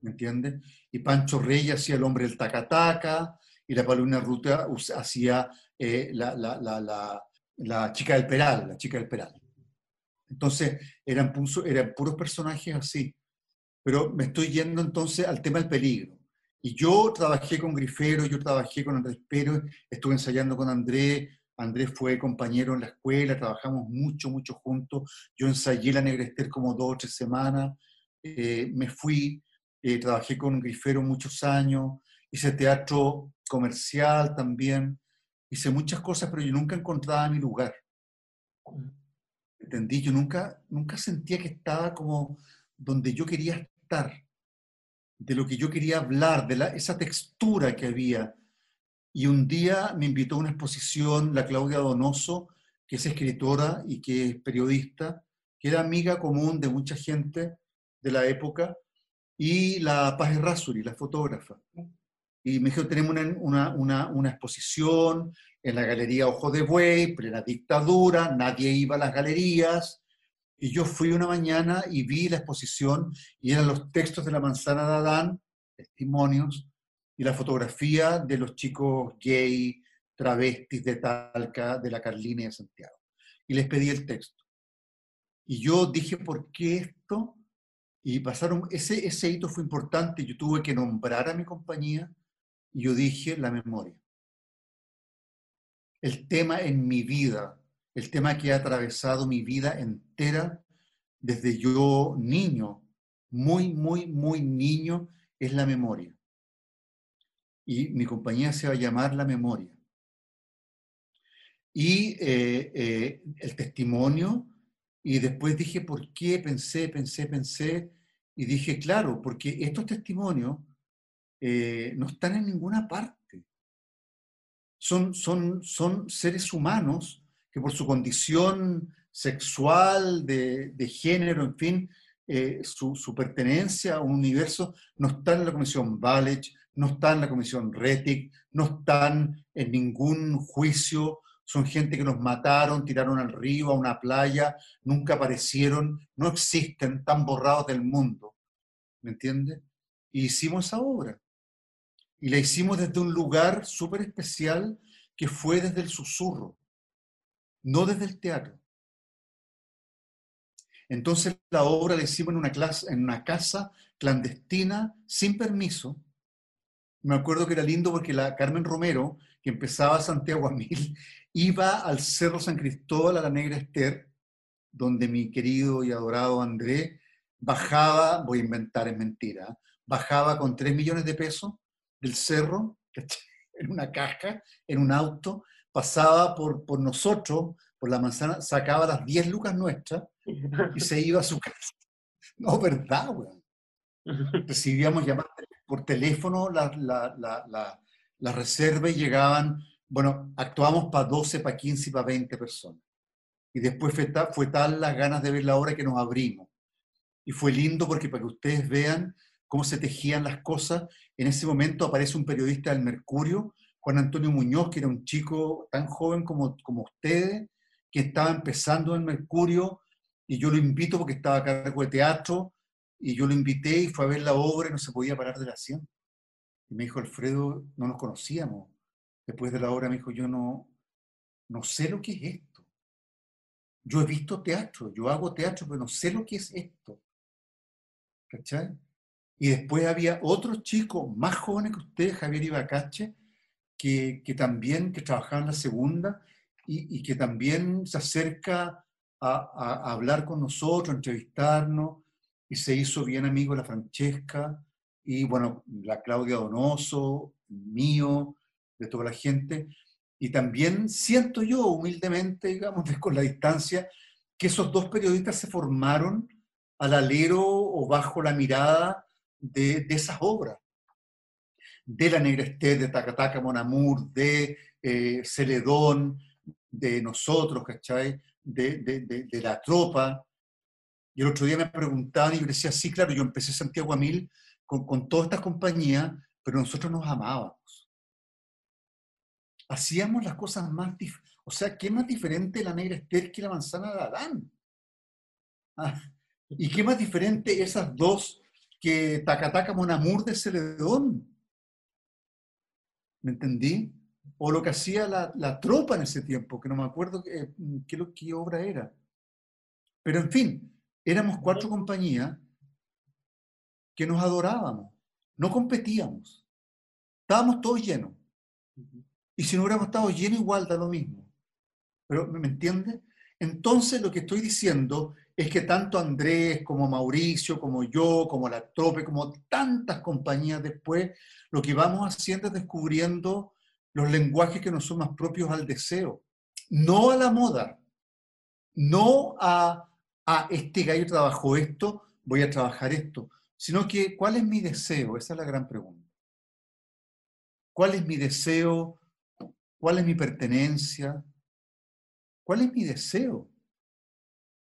¿Me entiendes? Y Pancho Reyes hacía el hombre del tacataca, y la Paulina Ruta hacía eh, la, la, la, la, chica del Peral, la chica del Peral. Entonces eran, eran puros personajes así. Pero me estoy yendo entonces al tema del peligro. Y yo trabajé con Grifero, yo trabajé con Andrés Pérez, estuve ensayando con Andrés, Andrés fue compañero en la escuela, trabajamos mucho, mucho juntos. Yo ensayé la Negrester como dos o tres semanas, eh, me fui, eh, trabajé con Grifero muchos años, hice teatro comercial también, hice muchas cosas, pero yo nunca encontraba mi lugar. ¿Entendí? Yo nunca, nunca sentía que estaba como donde yo quería de lo que yo quería hablar, de la, esa textura que había. Y un día me invitó a una exposición la Claudia Donoso, que es escritora y que es periodista, que era amiga común de mucha gente de la época, y la Paz Errázuri, la fotógrafa. Y me dijo, tenemos una, una, una, exposición en la Galería Ojo de Buey, plena dictadura, nadie iba a las galerías, y yo fui una mañana y vi la exposición y eran los textos de la manzana de Adán, testimonios, y la fotografía de los chicos gay, travestis de Talca, de la Carlina y de Santiago. Y les pedí el texto. Y yo dije, ¿por qué esto? Y pasaron, ese, ese hito fue importante, yo tuve que nombrar a mi compañía yo dije, la memoria. El tema en mi vida, el tema que ha atravesado mi vida entera desde yo niño, muy, muy, muy niño, es la memoria. Y mi compañía se va a llamar La Memoria. Y eh, eh, el testimonio, y después dije, ¿por qué? Pensé, pensé, pensé, y dije, claro, porque estos testimonios eh, no están en ninguna parte. Son, son, son seres humanos que por su condición sexual, de, género, en fin, eh, su, pertenencia a un universo no está en la Comisión Valech, no está en la Comisión Retic, no están en ningún juicio, son gente que nos mataron, tiraron al río, a una playa, nunca aparecieron, no existen, están borrados del mundo. ¿Me entiendes? Y hicimos esa obra. Y la hicimos desde un lugar súper especial que fue desde el susurro no desde el teatro. Entonces la obra la hicimos en una, casa clandestina, sin permiso. Me acuerdo que era lindo porque la Carmen Romero, que empezaba Santiago a Mil, iba al Cerro San Cristóbal, a la Negra Ester, donde mi querido y adorado André bajaba, voy a inventar, es mentira, bajaba con 3 millones de pesos del cerro, en una caja, en un auto, pasaba por, por nosotros, por la manzana, sacaba las 10 lucas nuestras y se iba a su casa. No, verdad, weón. Recibíamos llamadas por teléfono, la, la, la, la reserva y llegaban, bueno, actuamos para 12, para 15 y para 20 personas. Y después fue, fue tal las ganas de ver la obra que nos abrimos. Y fue lindo porque para que ustedes vean cómo se tejían las cosas, en ese momento aparece un periodista del Mercurio, Juan Antonio Muñoz, que era un chico tan joven como, como ustedes, que estaba empezando en Mercurio, y yo lo invito porque estaba a cargo de teatro, y yo lo invité y fue a ver la obra y no se podía parar de la acción. Y me dijo, Alfredo, no nos conocíamos. Después de la obra me dijo, yo no, no sé lo que es esto. Yo he visto teatro, yo hago teatro, pero no sé lo que es esto. ¿Cachai? Y después había otros chicos más jóvenes que usted, Javier Ibacache, que, que también, que trabajaban la segunda y, y que también se acerca a, a, hablar con nosotros, entrevistarnos, y se hizo bien amigo la Francesca, y bueno, la Claudia Donoso, mío, de toda la gente. Y también siento yo, humildemente, digamos, con la distancia, que esos dos periodistas se formaron al alero o bajo la mirada de, de esas obras. De La Negra Esté, de Tacataca Monamur, de eh, Celedón, de nosotros, ¿cachai? De, de, de, la tropa. Y el otro día me preguntaban y yo decía, sí, claro, yo empecé Santiago a Mil con, con toda esta compañía, pero nosotros nos amábamos. Hacíamos las cosas más O sea, ¿qué más diferente la negra Esther que la manzana de Adán? Ah, ¿Y qué más diferente esas dos que Tacataca Monamur de Celedón? ¿Me entendí? O lo que hacía la, la tropa en ese tiempo, que no me acuerdo qué, qué, qué obra era. Pero en fin, éramos cuatro compañías que nos adorábamos, no competíamos, estábamos todos llenos. Y si no hubiéramos estado llenos, igual da lo mismo. Pero, ¿me entiende? Entonces, lo que estoy diciendo es que tanto Andrés como Mauricio, como yo, como la Trope, como tantas compañías después, lo que vamos haciendo es descubriendo los lenguajes que nos son más propios al deseo, no a la moda, no a, a este gallo trabajó esto, voy a trabajar esto, sino que ¿cuál es mi deseo? Esa es la gran pregunta. ¿Cuál es mi deseo? ¿Cuál es mi pertenencia? ¿Cuál es mi deseo?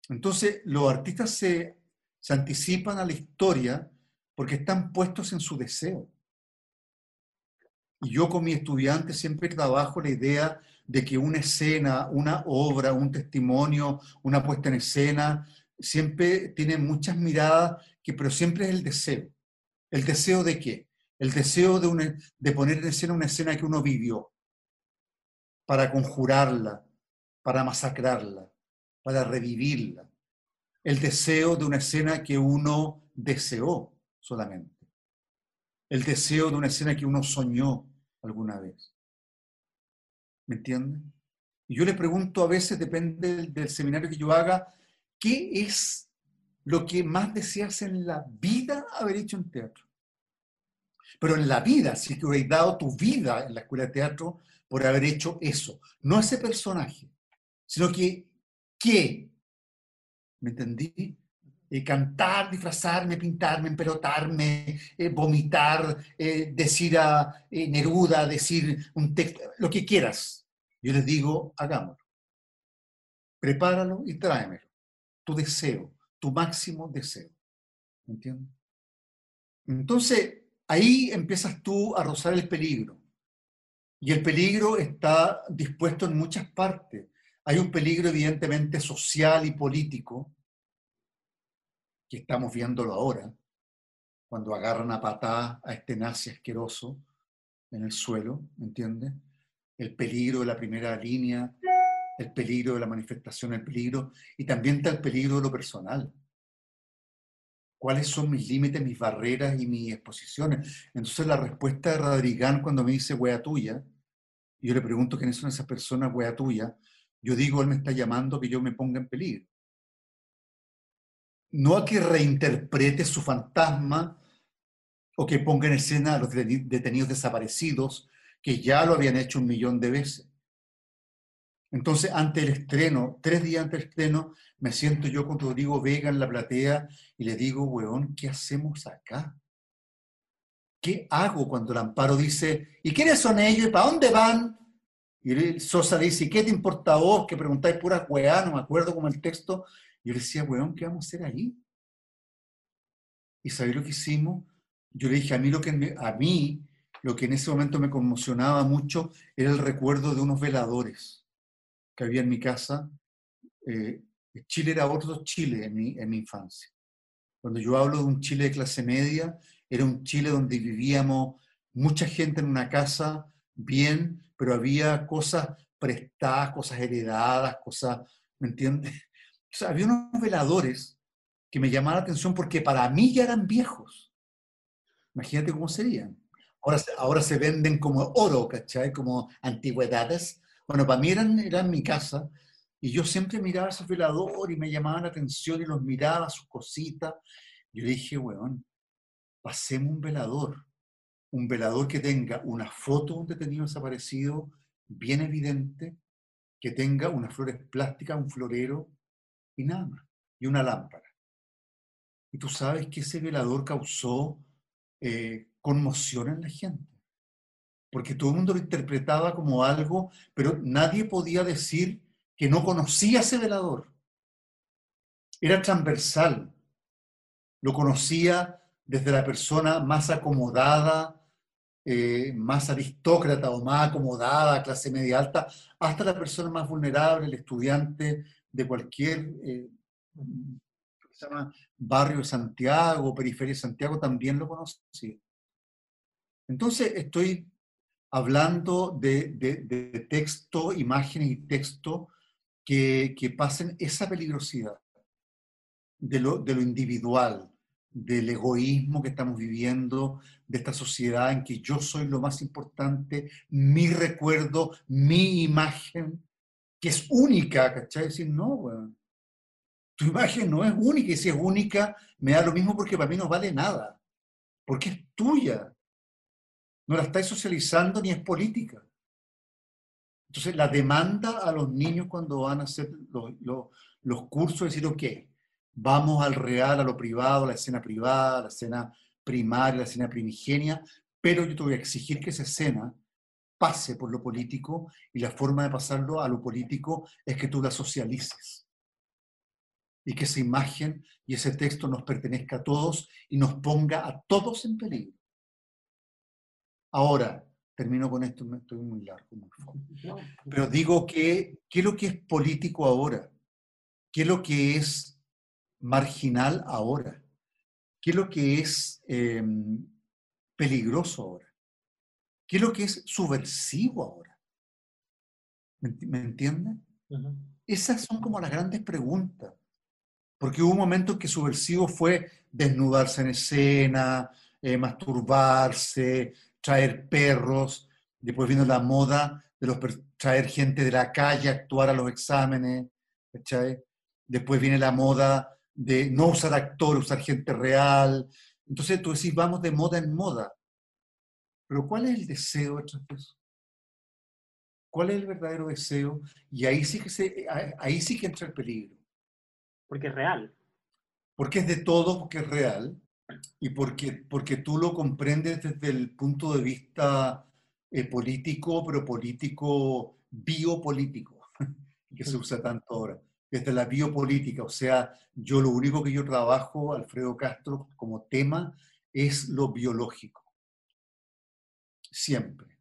Entonces, los artistas se, anticipan a la historia porque están puestos en su deseo. Y yo con mi estudiante siempre trabajo la idea de que una escena, una obra, un testimonio, una puesta en escena, siempre tiene muchas miradas que, pero siempre es el deseo. ¿El deseo de qué? El deseo de, de poner en escena una escena que uno vivió, para conjurarla, para masacrarla, para revivirla. El deseo de una escena que uno deseó solamente. El deseo de una escena que uno soñó alguna vez. ¿Me entienden? Y yo le pregunto a veces, depende del, del seminario que yo haga, ¿qué es lo que más deseas en la vida haber hecho en teatro. Pero en la vida, si te hubieras dado tu vida en la escuela de teatro por haber hecho eso, no ese personaje, sino que, ¿qué? ¿Me entendí? Eh, cantar, disfrazarme, pintarme, empelotarme, eh, vomitar, eh, decir a Neruda, decir un texto, lo que quieras. Yo les digo, hagámoslo. Prepáralo y tráemelo. Tu deseo, tu máximo deseo. ¿Entiendes? Entonces, ahí empiezas tú a rozar el peligro. Y el peligro está dispuesto en muchas partes. Hay un peligro evidentemente social y político, que estamos viéndolo ahora, cuando agarran a patada a este nazi asqueroso en el suelo, ¿entiendes? El peligro de la primera línea, el peligro de la manifestación, el peligro, y también está el peligro de lo personal. ¿Cuáles son mis límites, mis barreras y mis exposiciones? Entonces la respuesta de Radrigán cuando me dice wea tuya, yo le pregunto quiénes son esas personas wea tuya, yo digo, él me está llamando que yo me ponga en peligro. no a que reinterprete su fantasma o que ponga en escena a los detenidos desaparecidos, que ya lo habían hecho un millón de veces. Entonces, ante el estreno, tres días antes del estreno, me siento yo con Rodrigo Vega en la platea y le digo, weón, ¿qué hacemos acá? ¿Qué hago cuando el amparo dice, ¿y quiénes son ellos y para dónde van? Y Sosa le dice, ¿qué te importa a vos que preguntáis pura weá? No me acuerdo como el texto. Y yo le decía, weón, ¿qué vamos a hacer ahí? ¿Y sabéis lo que hicimos? Yo le dije, a mí, lo que a mí lo que en ese momento me conmocionaba mucho era el recuerdo de unos veladores que había en mi casa. Eh, Chile era otro Chile en mi, en mi infancia. Cuando yo hablo de un Chile de clase media, era un Chile donde vivíamos mucha gente en una casa bien, pero había cosas prestadas, cosas heredadas, cosas, ¿me entiendes? Había unos veladores que me llamaban la atención porque para mí ya eran viejos. Imagínate cómo serían. Ahora, ahora se venden como oro, ¿cachai? Como antigüedades. Bueno, para mí eran, eran mi casa y yo siempre miraba a esos veladores y me llamaban la atención y los miraba, sus cositas. Yo dije, weón, pasemos un velador. Un velador que tenga una foto de un detenido desaparecido bien evidente, que tenga unas flores plásticas, un florero y nada más, y una lámpara. Y tú sabes que ese velador causó eh, conmoción en la gente, porque todo el mundo lo interpretaba como algo, pero nadie podía decir que no conocía ese velador. Era transversal, lo conocía desde la persona más acomodada, eh, más aristócrata o más acomodada, clase media alta, hasta la persona más vulnerable, el estudiante de cualquier eh, barrio de Santiago, periferia de Santiago, también lo conocía. Entonces estoy hablando de, texto, imágenes y texto que, pasen esa peligrosidad de lo, de lo individual, del egoísmo que estamos viviendo, de esta sociedad en que yo soy lo más importante, mi recuerdo, mi imagen, que es única, ¿cachai? Decir, no, tu imagen no es única y si es única, me da lo mismo porque para mí no vale nada, porque es tuya. No la estáis socializando ni es política. Entonces, la demanda a los niños cuando van a hacer los, los, los cursos es decir, ok, vamos al real, a lo privado, a la escena privada, a la escena primaria, a la escena primigenia, pero yo te voy a exigir que esa escena pase por lo político y la forma de pasarlo a lo político es que tú la socialices. Y que esa imagen y ese texto nos pertenezca a todos y nos ponga a todos en peligro. Ahora, termino con esto, estoy muy largo, Pero digo que, ¿qué lo que es político ahora? ¿Qué es lo que es marginal ahora? ¿Qué es lo que es em, peligroso ahora? ¿Qué es lo que es subversivo ahora? ¿Me, entienden? Esas son como las grandes preguntas. Porque hubo un momento en que subversivo fue desnudarse en escena, eh, masturbarse, traer perros, después vino la moda de los, traer gente de la calle a actuar a los exámenes, Después viene la moda de no usar actor, usar gente real. Entonces tú decís, vamos de moda en moda. Pero ¿cuál es el deseo de eso? ¿Cuál es el verdadero deseo? Y ahí sí que, se, ahí sí que entra el peligro. Porque es real. Porque es de todo, porque es real y porque, porque tú lo comprendes desde el punto de vista eh, político, pero político biopolítico, que se usa tanto ahora, desde la biopolítica. O sea, yo lo único que yo trabajo, Alfredo Castro, como tema es lo biológico. Siempre.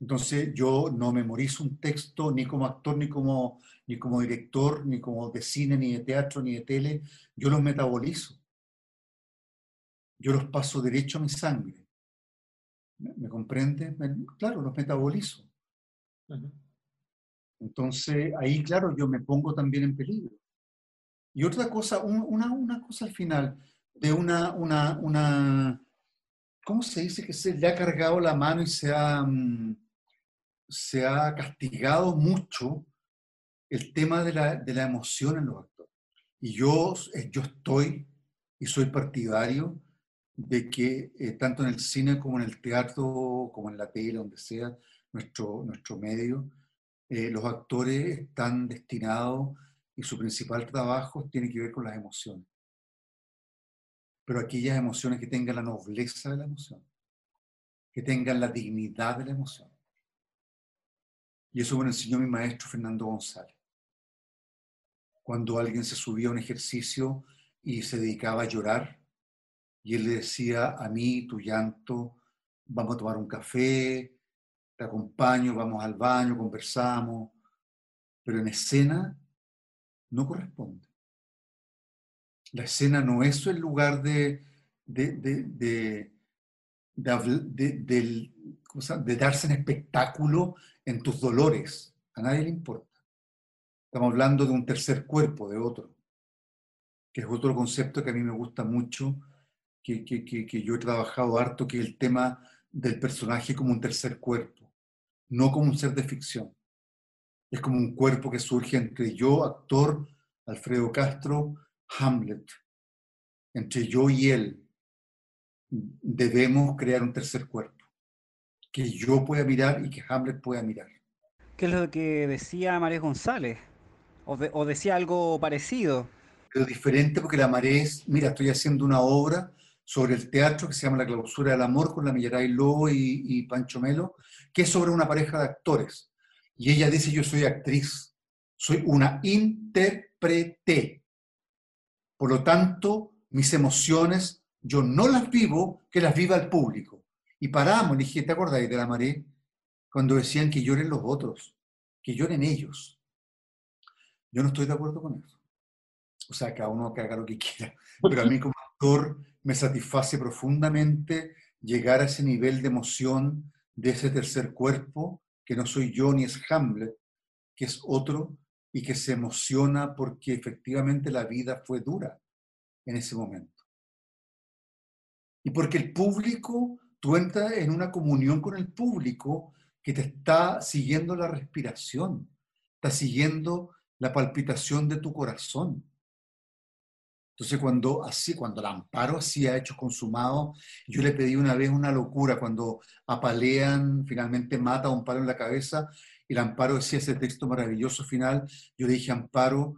Entonces yo no memorizo un texto ni como actor, ni como, ni como director, ni como de cine, ni de teatro, ni de tele. Yo los metabolizo yo los paso derecho a mi sangre. ¿Me, comprende? claro, los metabolizo. Entonces, ahí, claro, yo me pongo también en peligro. Y otra cosa, una, una cosa al final, de una, una, una, ¿cómo se dice? Que se le ha cargado la mano y se ha, mm, se ha castigado mucho el tema de la, de la emoción en los actores. Y yo, eh, yo estoy y soy partidario de que eh, tanto en el cine como en el teatro, como en la tele, donde sea nuestro, nuestro medio, eh, los actores están destinados y su principal trabajo tiene que ver con las emociones. Pero aquellas emociones que tengan la nobleza de la emoción, que tengan la dignidad de la emoción. Y eso me lo enseñó mi maestro Fernando González. Cuando alguien se subía a un ejercicio y se dedicaba a llorar, y él le decía a mí, tu llanto, vamos a tomar un café, te acompaño, vamos al baño, conversamos, pero en escena no corresponde. La escena no es el lugar de, de, de, de, darse en espectáculo en tus dolores. A nadie le importa. Estamos hablando de un tercer cuerpo, de otro, que es otro concepto que a mí me gusta mucho, que, que, que, que yo he trabajado harto, que es el tema del personaje como un tercer cuerpo, no como un ser de ficción. Es como un cuerpo que surge entre yo, actor, Alfredo Castro, Hamlet. Entre yo y él debemos crear un tercer cuerpo, que yo pueda mirar y que Hamlet pueda mirar. ¿Qué es lo que decía María González? ¿O, de, o decía algo parecido? Pero diferente porque la Maré es, mira, estoy haciendo una obra sobre el teatro que se llama La clausura del amor con la Millaray Lobo y, y Pancho Melo, que es sobre una pareja de actores. Y ella dice, yo soy actriz, soy una intérprete. Por lo tanto, mis emociones yo no las vivo, que las viva el público. Y paramos, le dije, ¿te acordáis de la Maré? Cuando decían que lloren los otros, que lloren ellos. Yo no estoy de acuerdo con eso. O sea, cada uno que haga lo que quiera. Pero a mí como me satisface profundamente llegar a ese nivel de emoción de ese tercer cuerpo, que no soy yo ni es Hamlet, que es otro y que se emociona porque efectivamente la vida fue dura en ese momento. Y porque el público, tú entras en una comunión con el público que te está siguiendo la respiración, está siguiendo la palpitación de tu corazón. Entonces, cuando así, cuando el amparo hacía hechos consumados, yo le pedí una vez una locura, cuando apalean, finalmente mata a un palo en la cabeza, y el amparo decía ese texto maravilloso final, yo le dije, amparo,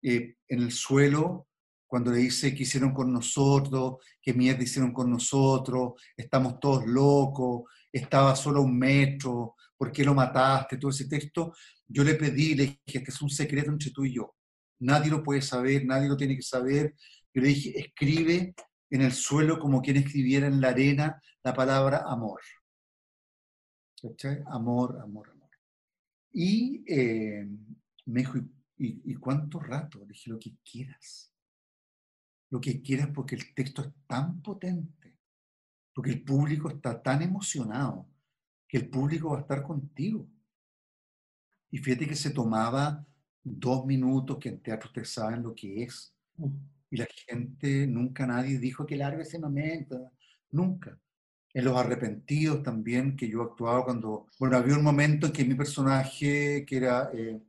eh, en el suelo, cuando le dice que hicieron con nosotros, que mierda hicieron con nosotros, estamos todos locos, estaba solo a un metro, ¿por qué lo mataste? Todo ese texto, yo le pedí, le dije, este es un secreto entre tú y yo nadie lo puede saber, nadie lo tiene que saber. Yo le dije, escribe en el suelo como quien escribiera en la arena la palabra amor. ¿Cachai? Amor, amor, amor. Y eh, me dijo, ¿y, ¿y cuánto rato? Le dije, lo que quieras. Lo que quieras porque el texto es tan potente, porque el público está tan emocionado, que el público va a estar contigo. Y fíjate que se tomaba dos minutos, que en teatro ustedes saben lo que es. Mm. Y la gente, nunca nadie dijo que largo ese momento, nunca. En Los Arrepentidos también, que yo actuaba cuando, bueno, había un momento en que mi personaje, que era eh,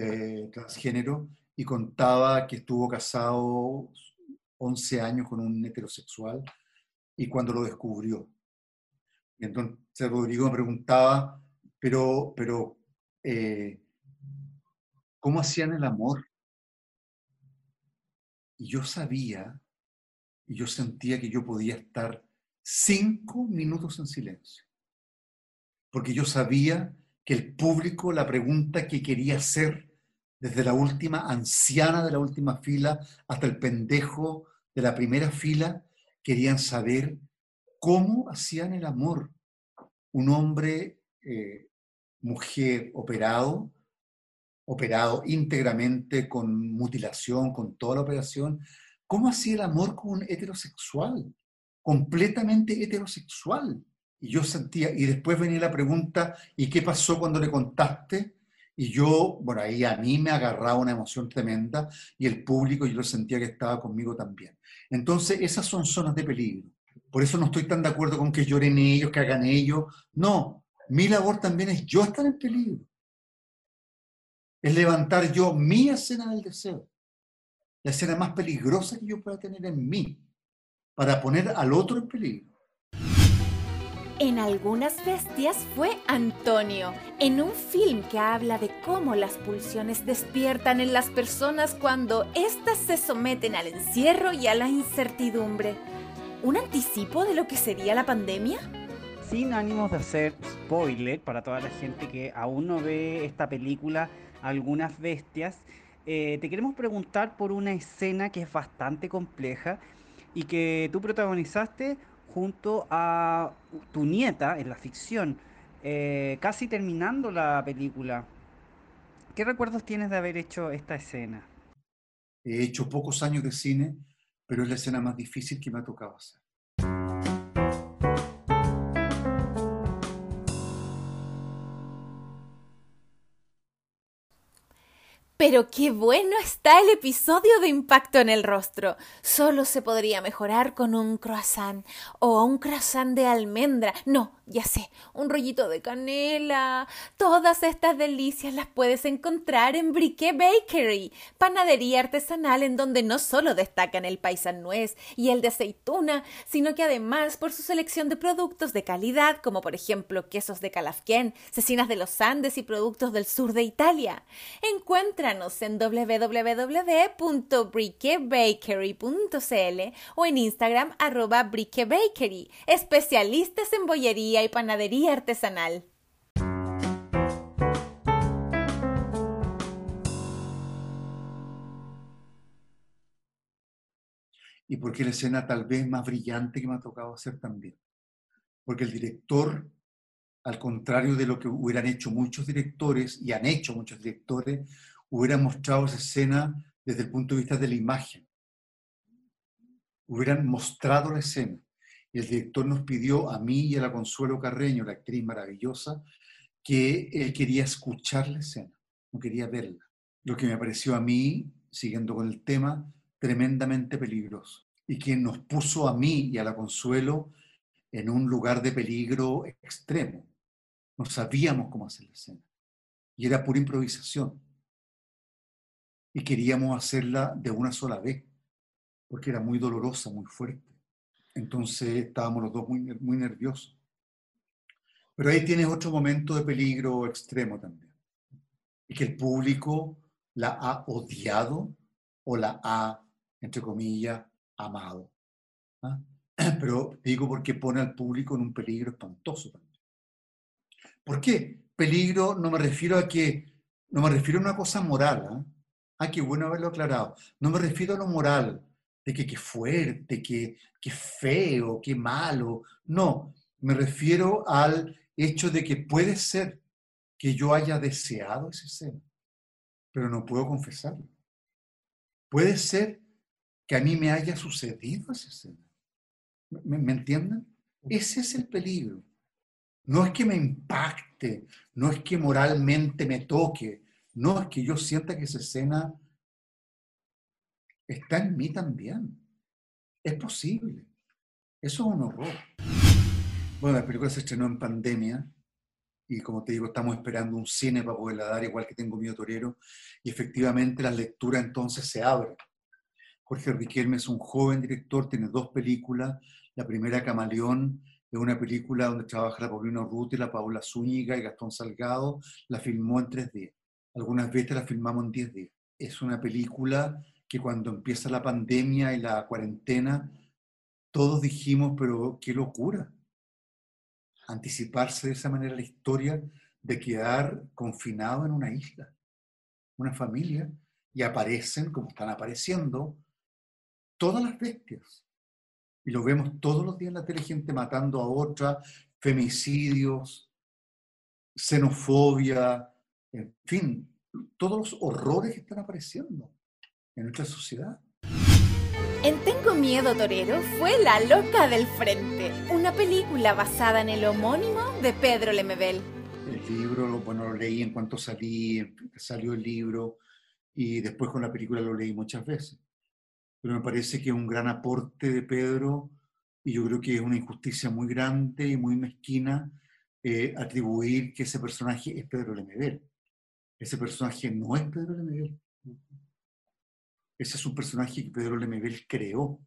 eh, transgénero, y contaba que estuvo casado 11 años con un heterosexual, y cuando lo descubrió. Y entonces Rodrigo me preguntaba, pero, pero eh, cómo hacían el amor. Y yo sabía, y yo sentía que yo podía estar cinco minutos en silencio. Porque yo sabía que el público, la pregunta que quería hacer, desde la última anciana de la última fila hasta el pendejo de la primera fila, querían saber cómo hacían el amor. Un hombre, eh, mujer operado, operado íntegramente con mutilación, con toda la operación, ¿cómo hacía el amor con un heterosexual? Completamente heterosexual. Y yo sentía, y después venía la pregunta, ¿y qué pasó cuando le contaste? Y yo, bueno, ahí a mí me agarraba una emoción tremenda y el público yo lo sentía que estaba conmigo también. Entonces, esas son zonas de peligro. Por eso no estoy tan de acuerdo con que lloren ellos, que hagan ellos. No, mi labor también es yo estar en peligro es levantar yo mi escena del deseo. la escena más peligrosa que yo pueda tener en mí, para poner al otro en peligro. En algunas bestias fue Antonio, en un film que habla de cómo las pulsiones despiertan en las personas cuando éstas se someten al encierro y a la incertidumbre. ¿Un anticipo de lo que sería la pandemia? Sin ánimos de hacer spoiler para toda la gente que aún no ve esta película, Algunas Bestias, eh, te queremos preguntar por una escena que es bastante compleja y que tú protagonizaste junto a tu nieta en la ficción, eh, casi terminando la película. ¿Qué recuerdos tienes de haber hecho esta escena? He hecho pocos años de cine, pero es la escena más difícil que me ha tocado hacer. Pero qué bueno está el episodio de Impacto en el Rostro. Solo se podría mejorar con un croissant o un croissant de almendra. No, ya sé, un rollito de canela. Todas estas delicias las puedes encontrar en Briquet Bakery, panadería artesanal en donde no solo destacan el paisan nuez y el de aceituna, sino que además por su selección de productos de calidad, como por ejemplo quesos de Calafquén, cecinas de los Andes y productos del sur de Italia. Encuéntranos en www.briquetbakery.cl o en Instagram arroba briquetbakery, especialistas en bollería y panadería artesanal. Y porque la escena tal vez más brillante que me ha tocado hacer también. Porque el director, al contrario de lo que hubieran hecho muchos directores, y han hecho muchos directores, hubieran mostrado esa escena desde el punto de vista de la imagen. Hubieran mostrado la escena el director nos pidió a mí y a la Consuelo Carreño, la actriz maravillosa, que él quería escuchar la escena, no quería verla. Lo que me pareció a mí, siguiendo con el tema, tremendamente peligroso. Y que nos puso a mí y a la Consuelo en un lugar de peligro extremo. No sabíamos cómo hacer la escena. Y era pura improvisación. Y queríamos hacerla de una sola vez, porque era muy dolorosa, muy fuerte. Entonces estábamos los dos muy, muy nerviosos. Pero ahí tienes otro momento de peligro extremo también. Y que el público la ha odiado o la ha, entre comillas, amado. ¿ah? Pero digo porque pone al público en un peligro espantoso también. ¿Por qué? Peligro no me refiero a que, no me refiero a una cosa moral. ¿ah? ah, qué bueno haberlo aclarado. No me refiero a lo moral, de que qué fuerte, que, qué feo, qué malo. No, me refiero al hecho de que puede ser que yo haya deseado ese escena, pero no puedo confesarlo. Puede ser que a mí me haya sucedido esa escena. ¿Me, ¿Me, entienden? Ese es el peligro. No es que me impacte, no es que moralmente me toque, no es que yo sienta que esa escena está en mí también. Es posible. Eso es un horror. Bueno, la película se estrenó en pandemia y como te digo, estamos esperando un cine para poderla dar, igual que tengo Mío Torero, y efectivamente la lectura entonces se abre. Jorge Riquelme es un joven director, tiene dos películas. La primera, Camaleón, es una película donde trabaja la Paulina Ruti, la Paula Zúñiga y Gastón Salgado. La filmó en tres días. Algunas veces la filmamos en diez días. Es una película que cuando empieza la pandemia y la cuarentena, todos dijimos, pero qué locura, anticiparse de esa manera la historia de quedar confinado en una isla, una familia, y aparecen, como están apareciendo, todas las bestias. Y lo vemos todos los días en la tele, gente matando a otra, femicidios, xenofobia, en fin, todos los horrores que están apareciendo en nuestra sociedad. En Tengo Miedo Torero fue La Loca del Frente, una película basada en el homónimo de Pedro Lemebel. El libro, bueno, lo leí en cuanto salí, salió el libro y después con la película lo leí muchas veces. Pero me parece que es un gran aporte de Pedro y yo creo que es una injusticia muy grande y muy mezquina eh, atribuir que ese personaje es Pedro Lemebel. Ese personaje no es Pedro Lemebel. Ese es un personaje que Pedro Lemebel creó.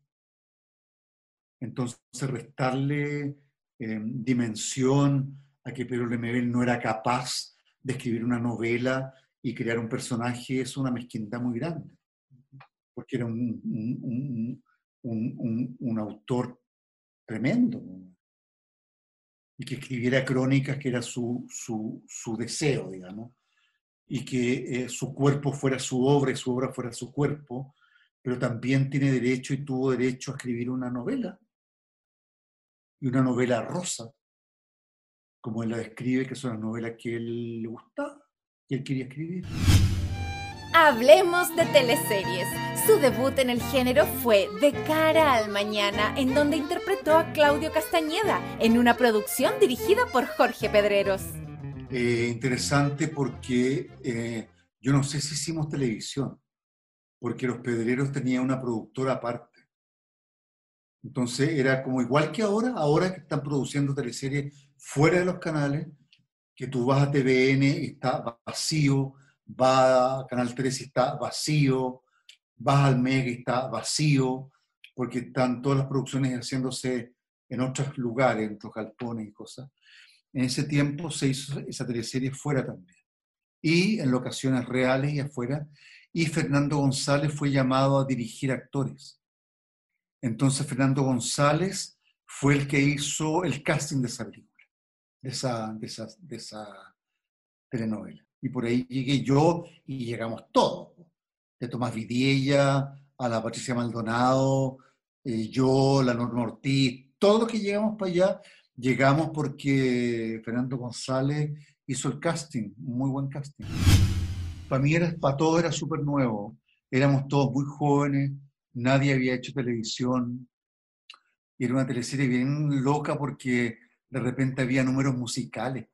Entonces, restarle eh, dimensión a que Pedro Lemebel no era capaz de escribir una novela y crear un personaje es una mezquindad muy grande, porque era un, un autor tremendo y que escribiera crónicas que era su, su, su deseo, digamos, y que eh, su cuerpo fuera su obra y su obra fuera su cuerpo, pero también tiene derecho y tuvo derecho a escribir una novela, y una novela rosa, como él la describe, que son las novelas que él le gustaba, que él quería escribir. Hablemos de teleseries. Su debut en el género fue De cara al mañana, en donde interpretó a Claudio Castañeda en una producción dirigida por Jorge Pedreros. Eh, interesante porque eh, yo no sé si hicimos televisión, porque los Pedreros tenían una productora aparte. Entonces era como igual que ahora, ahora que están produciendo teleseries fuera de los canales, que tú vas a TVN y está vacío, va a Canal 3 y está vacío, vas al Mega y está vacío, porque están todas las producciones haciéndose en otros lugares, en otros galpones y cosas. En ese tiempo se hizo esa teleserie fuera también, y en locaciones reales y afuera, y Fernando González fue llamado a dirigir actores. Entonces Fernando González fue el que hizo el casting de esa película, de esa, telenovela. Y por ahí llegué yo y llegamos todos, de Tomás Vidiella a la Patricia Maldonado, eh, yo, la Norma Ortiz, todos los que llegamos para allá, llegamos porque Fernando González hizo el casting, un muy buen casting. Para mí, era, para todo era súper nuevo, éramos todos muy jóvenes, nadie había hecho televisión, y era una teleserie bien loca porque de repente había números musicales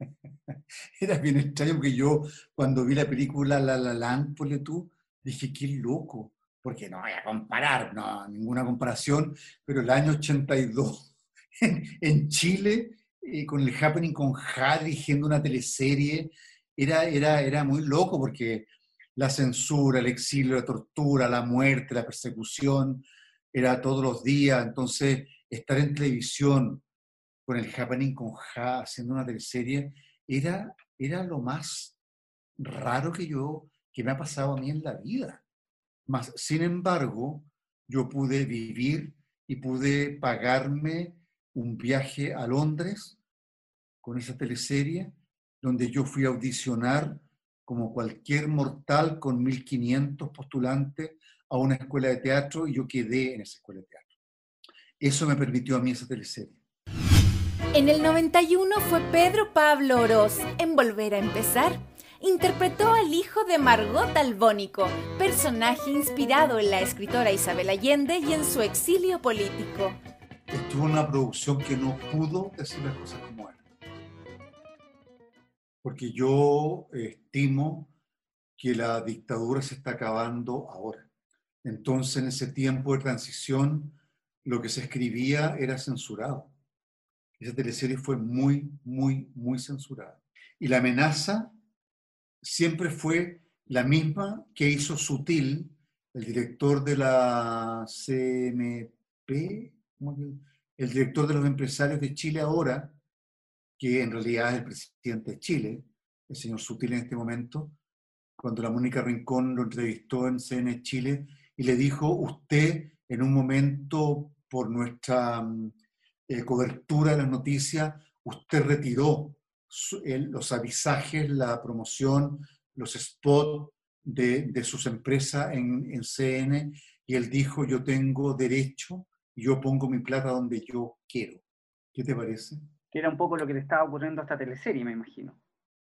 Era bien extraño porque yo cuando vi la película La La Land, ponle tú, dije, qué loco, porque no voy a comparar, no, ninguna comparación, pero el año 82 en, Chile, eh, con el Happening con Ja dirigiendo una teleserie, era, era, era muy loco porque la censura, el exilio, la tortura, la muerte, la persecución, era todos los días, entonces estar en televisión con el Happening con Ja haciendo una teleserie, era, era lo más raro que yo, que me ha pasado a mí en la vida. Más, sin embargo, yo pude vivir y pude pagarme un viaje a Londres con esa teleserie, donde yo fui a audicionar como cualquier mortal con 1.500 postulantes a una escuela de teatro y yo quedé en esa escuela de teatro. Eso me permitió a mí esa teleserie. En el 91 fue Pedro Pablo Oroz en Volver a Empezar. Interpretó al hijo de Margot Albónico, personaje inspirado en la escritora Isabel Allende y en su exilio político. Estuvo una producción que no pudo decir las cosas como eran. Porque yo estimo que la dictadura se está acabando ahora. Entonces, en ese tiempo de transición, lo que se escribía era censurado esa teleserie fue muy, muy, muy censurada. Y la amenaza siempre fue la misma que hizo Sutil, el director de la CMP, el director de los empresarios de Chile ahora, que en realidad es el presidente de Chile, el señor Sutil en este momento, cuando la Mónica Rincón lo entrevistó en CN Chile y le dijo, usted en un momento por nuestra mm, eh, cobertura de las noticias, usted retiró los avisajes, la promoción, los spots de, sus empresas en, en, CN y él dijo, yo tengo derecho yo pongo mi plata donde yo quiero. ¿Qué te parece? Que era un poco lo que le estaba ocurriendo a esta teleserie, me imagino.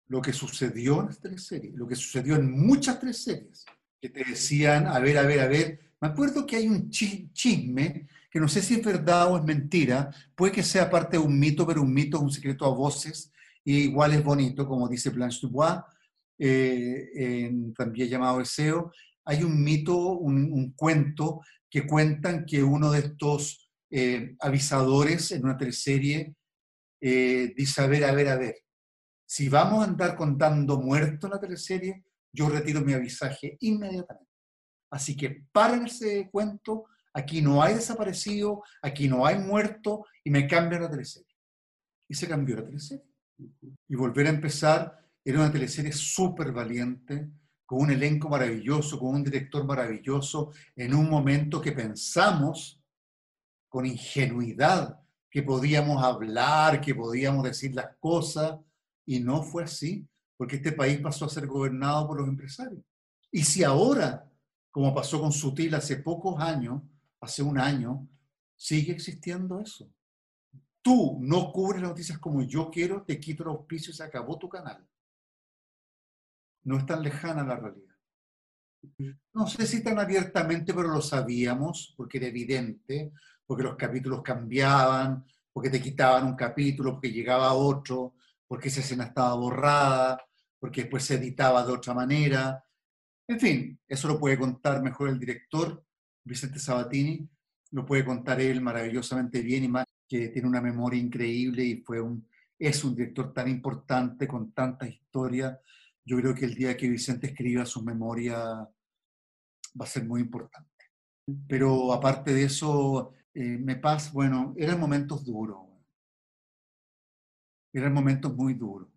Lo que sucedió en esta teleserie, lo que sucedió en muchas teleseries, que te decían, a ver, a ver, a ver, me acuerdo que hay un chisme que no sé si es verdad o es mentira, puede que sea parte de un mito, pero un mito es un secreto a voces, y igual es bonito, como dice Blanche Dubois, eh, también llamado Deseo. Hay un mito, un, cuento que cuentan que uno de estos eh, avisadores en una teleserie eh, dice, a ver, a ver, a ver, si vamos a andar contando muertos en la teleserie, yo retiro mi avisaje inmediatamente. Así que paren ese cuento, aquí no hay desaparecido, aquí no hay muerto, y me cambian la teleserie. Y se cambió la teleserie. Y volver a empezar era una teleserie súper valiente, con un elenco maravilloso, con un director maravilloso, en un momento que pensamos con ingenuidad que podíamos hablar, que podíamos decir las cosas, y no fue así, porque este país pasó a ser gobernado por los empresarios. Y si ahora, como pasó con Sutil hace pocos años, hace un año, sigue existiendo eso. Tú no cubres noticias como yo quiero, te quito el auspicio y se acabó tu canal. No es tan lejana la realidad. No sé si tan abiertamente, pero lo sabíamos, porque era evidente, porque los capítulos cambiaban, porque te quitaban un capítulo, porque llegaba otro, porque esa escena estaba borrada, porque después se editaba de otra manera. En fin, eso lo puede contar mejor el director, Vicente Sabatini, lo puede contar él maravillosamente bien y más que tiene una memoria increíble y fue un, es un director tan importante con tanta historia. Yo creo que el día que Vicente escriba su memoria va a ser muy importante. Pero aparte de eso, eh, me pasa, bueno, eran momentos duros. Eran momentos muy duros.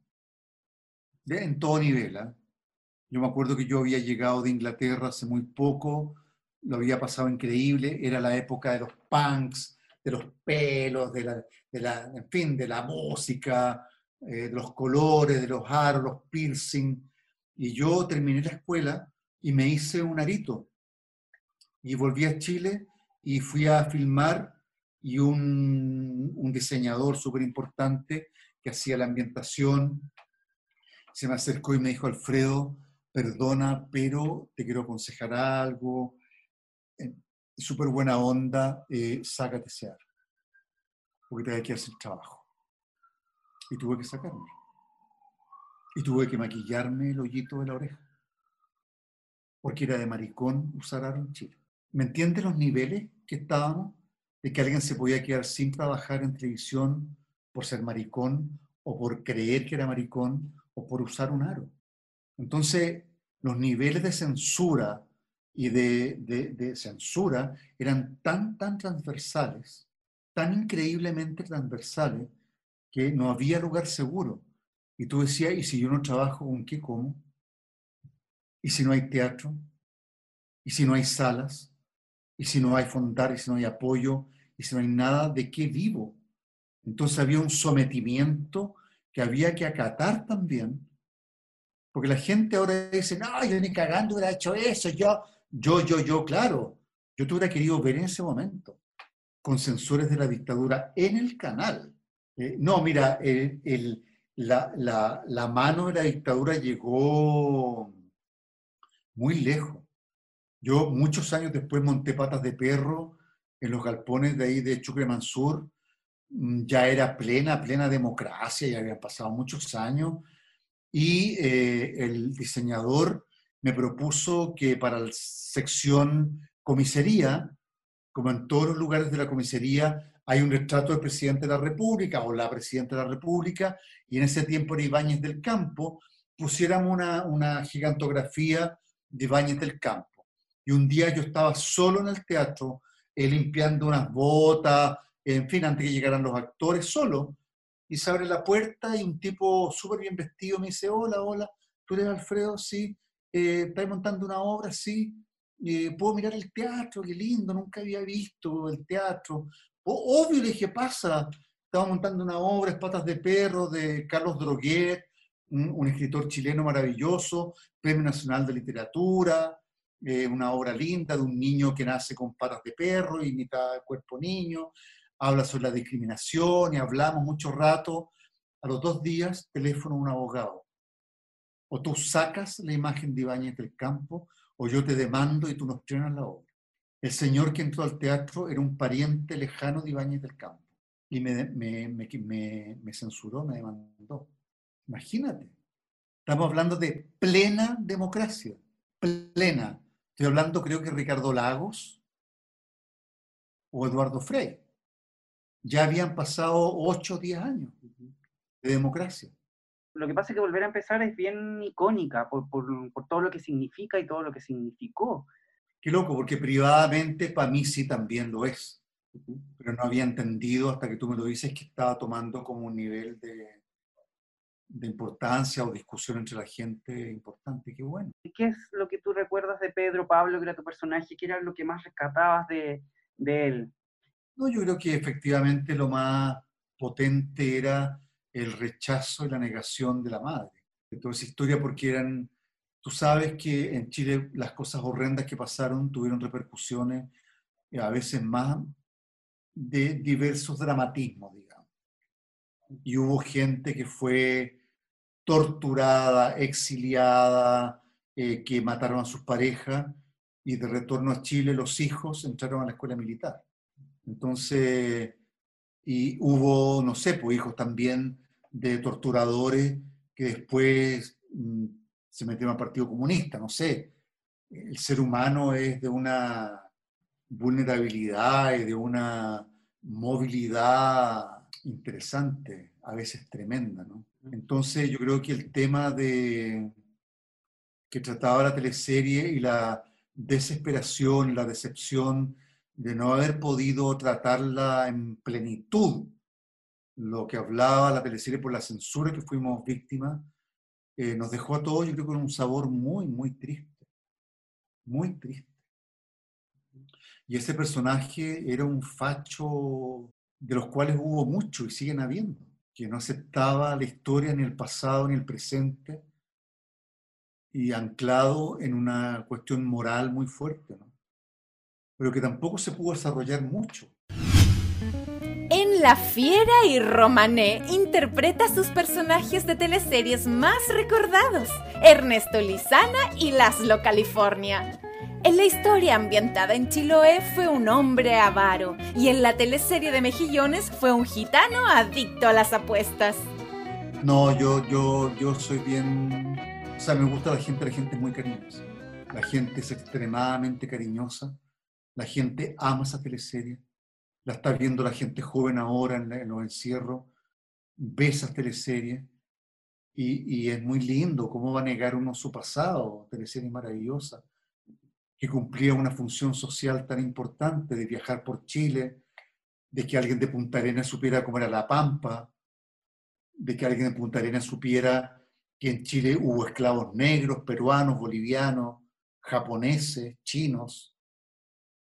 en todo nivel. ¿ah? Yo me acuerdo que yo había llegado de Inglaterra hace muy poco, lo había pasado increíble, era la época de los punks, de los pelos, de la, de la en fin, de la música, eh, los colores, de los aros, los piercing. Y yo terminé la escuela y me hice un arito. Y volví a Chile y fui a filmar y un, un diseñador súper importante que hacía la ambientación se me acercó y me dijo, Alfredo, perdona, pero te quiero aconsejar algo, súper buena onda, eh, sácate ese ar, porque te hay que hacer trabajo. Y tuve que sacarme. Y tuve que maquillarme el hoyito de la oreja. Porque era de maricón usar aro en Chile. ¿Me entiendes los niveles que estábamos? De que alguien se podía quedar sin trabajar en televisión por ser maricón o por creer que era maricón o por usar un aro. Entonces, los niveles de censura y de, de, censura eran tan, tan transversales, tan increíblemente transversales, que no había lugar seguro. Y tú decías, ¿y si yo no trabajo, con qué como? ¿Y si no hay teatro? ¿Y si no hay salas? y si no hay fondar, y si no hay apoyo, y si no hay nada, ¿de qué vivo? Entonces había un sometimiento que había que acatar también, porque la gente ahora dice, no, yo ni cagando hubiera hecho eso, yo, yo, yo, yo, claro, yo te hubiera querido ver en ese momento, con censores de la dictadura en el canal. Eh, no, mira, la mano de la dictadura llegó muy lejos. Yo muchos años después monté patas de perro en los galpones de ahí de Chucre Mansur. Mm, ya era plena, plena democracia, ya habían pasado muchos años. Y eh, el diseñador me propuso que para la sección comisaría, como en todos los lugares de la comisaría, hay un retrato del presidente de la República o la presidenta de la República, y en ese tiempo era Ibáñez del Campo, pusiéramos una, una gigantografía de Ibáñez del Campo. Y un día yo estaba solo en el teatro, eh, limpiando unas botas, en fin, antes que llegaran los actores, solo. Y se abre la puerta y un tipo súper bien vestido me dice, hola, hola, ¿tú eres Alfredo? Sí. Eh, ¿Estás montando una obra? Sí. Eh, ¿Puedo mirar el teatro? Qué lindo, nunca había visto el teatro. Obvio, le dije, pasa. Estaba montando una obra, Espatas de Perro, de Carlos Droguet, un escritor chileno maravilloso, Premio Nacional de Literatura, eh, una obra linda de un niño que nace con patas de perro y mitad cuerpo niño, habla sobre la discriminación y hablamos mucho rato. A los dos días, teléfono a un abogado. O tú sacas la imagen de Ibáñez del campo, o yo te demando y tú nos estrenas la obra. El señor que entró al teatro era un pariente lejano de Ibáñez del campo y me, me, me, me censuró, me demandó. Imagínate, estamos hablando de plena democracia, plena. Estoy hablando, creo que Ricardo Lagos o Eduardo Frey. Ya habían pasado 8 o 10 años de democracia. Lo que pasa es que volver a empezar es bien icónica por, por, por todo lo que significa y todo lo que significó. Qué loco, porque privadamente para mí sí también lo es. Pero no había entendido hasta que tú me lo dices que estaba tomando como un nivel de, de importancia o discusión entre la gente importante. Qué bueno. ¿Y qué es lo que tú recuerdas de Pedro Pablo, que era tu personaje? ¿Qué era lo que más rescatabas de, de él? No, yo creo que efectivamente lo más potente era el rechazo y la negación de la madre. De toda esa historia, porque eran Tú sabes que en Chile las cosas horrendas que pasaron tuvieron repercusiones eh, a veces más de diversos dramatismos, digamos. Y hubo gente que fue torturada, exiliada, eh, que mataron a sus parejas y de retorno a Chile los hijos entraron a la escuela militar. Entonces, y hubo, no sé, pues hijos también de torturadores que después mm, se metió al Partido Comunista, no sé. El ser humano es de una vulnerabilidad y de una movilidad interesante, a veces tremenda, ¿no? Entonces yo creo que el tema de que trataba la teleserie y la desesperación, la decepción de no haber podido tratarla en plenitud, lo que hablaba la teleserie por la censura que fuimos víctimas, eh, nos dejó a todos, yo creo, con un sabor muy, muy triste. Muy triste. Y ese personaje era un facho de los cuales hubo mucho y siguen habiendo, que no aceptaba la historia ni el pasado ni el presente y anclado en una cuestión moral muy fuerte, pero que tampoco se pudo desarrollar mucho. La Fiera y Romané interpreta sus personajes de teleseries más recordados, Ernesto Lizana y Laszlo California. En la historia ambientada en Chiloé fue un hombre avaro y en la teleserie de Mejillones fue un gitano adicto a las apuestas. No, yo, yo, yo soy bien... O sea, me gusta la gente, la gente es muy cariñosa. La gente es extremadamente cariñosa. La gente ama esa teleserie la está viendo la gente joven ahora en, los encierros, ve esas teleseries y, es muy lindo cómo va a negar uno su pasado, teleserie maravillosa, que cumplía una función social tan importante de viajar por Chile, de que alguien de Punta Arenas supiera cómo era la Pampa, de que alguien de Punta Arenas supiera que en Chile hubo esclavos negros, peruanos, bolivianos, japoneses, chinos.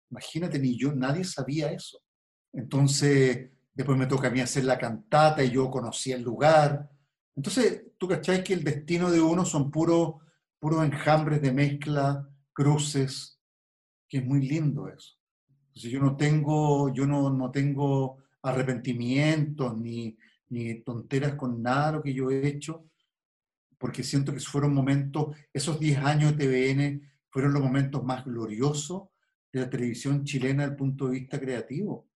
Imagínate, ni yo, nadie sabía eso. Entonces, después me toca a mí hacer la cantata y yo conocí el lugar. Entonces, tú cacháis que el destino de uno son puros puros enjambres de mezcla, cruces, que es muy lindo eso. Entonces, yo no tengo, yo no, no tengo arrepentimientos ni, ni tonteras con nada de lo que yo he hecho, porque siento que fueron momentos, esos 10 años de TVN fueron los momentos más gloriosos de la televisión chilena desde el punto de vista creativo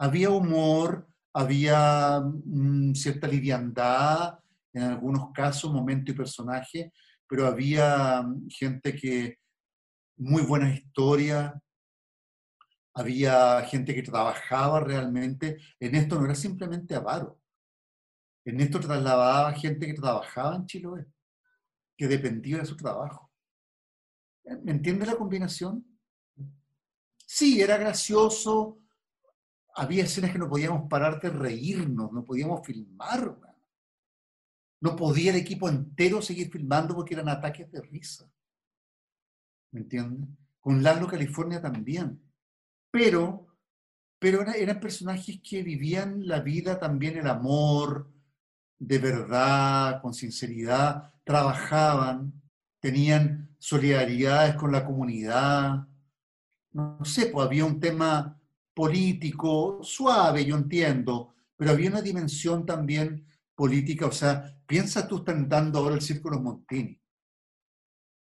había humor, había mm, cierta liviandad, en algunos casos, momento y personaje, pero había mm, gente que, muy buenas historias, había gente que trabajaba realmente. En esto no era simplemente avaro. En esto trasladaba gente que trabajaba en Chiloé, que dependía de su trabajo. ¿Me entiendes la combinación? Sí, era gracioso, había escenas que no podíamos parar de reírnos, no podíamos filmar. No podía el equipo entero seguir filmando porque eran ataques de risa. ¿Me entiendes? Con Lalo California también. Pero, pero eran personajes que vivían la vida también, el amor, de verdad, con sinceridad, trabajaban, tenían solidaridades con la comunidad. No sé, pues había un tema político, suave, yo entiendo, pero había una dimensión también política, o sea, piensa tú estás dando ahora el Círculo Montini.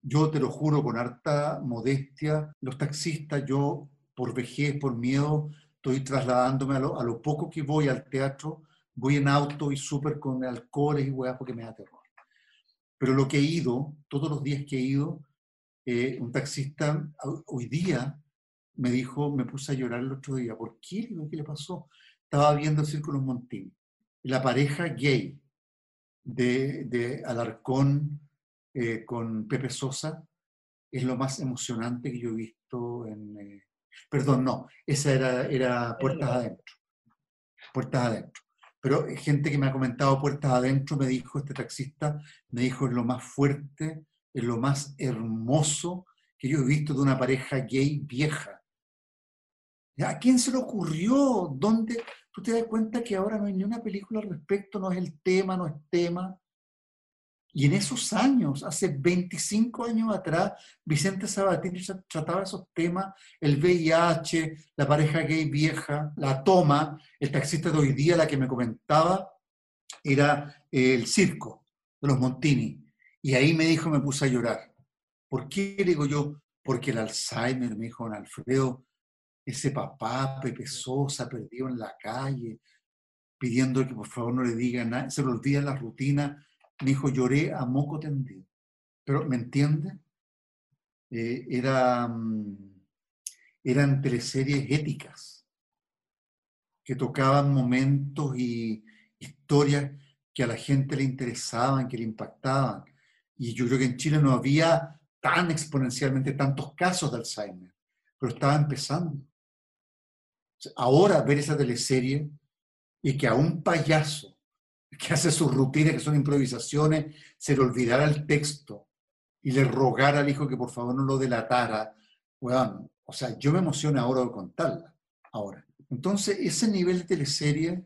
Yo te lo juro con harta modestia, los taxistas, yo por vejez, por miedo, estoy trasladándome a lo, a lo poco que voy al teatro, voy en auto y súper con alcoholes y weas porque me da terror. Pero lo que he ido, todos los días que he ido, eh, un taxista hoy día me dijo, me puse a llorar el otro día. ¿Por qué? ¿Qué le pasó? Estaba viendo Círculos Montini. La pareja gay de, de Alarcón eh, con Pepe Sosa es lo más emocionante que yo he visto. visto en... eh, perdón, no, esa era, era Puertas Adentro. Puertas Adentro. Pero gente que me ha comentado Puertas Adentro me dijo, este taxista, me dijo, es lo más fuerte, es lo más hermoso que yo he visto de una pareja gay vieja. ¿A quién se le ocurrió? ¿Dónde? Tú te das cuenta que ahora no hay ni una película al respecto, no es el tema, no es tema. Y en esos años, hace 25 años atrás, Vicente Sabatini tra- trataba esos temas, el VIH, la pareja gay vieja, la toma, el taxista de hoy día, la que me comentaba, era eh, el circo de los Montini. Y ahí me dijo, me puse a llorar. ¿Por qué? Le digo yo, porque el Alzheimer, me dijo don Alfredo, ese papá, Pepe Sosa, perdido en la calle, pidiendo que por favor no le digan nada, se le olvida la rutina. Me dijo, lloré a moco tendido. Pero, ¿me entiende? Eh, era, mm, eran teleseries éticas que tocaban momentos y historias que a la gente le interesaban, que le impactaban. Y yo creo que en Chile no había tan exponencialmente tantos casos de Alzheimer, pero estaba empezando. Ahora ver esa teleserie y que a un payaso que hace sus rutinas, que son improvisaciones, se le olvidara el texto y le rogara al hijo que por favor no lo delatara, weón, o sea, yo me emociono ahora de contarla, ahora. Entonces, ese nivel de teleserie,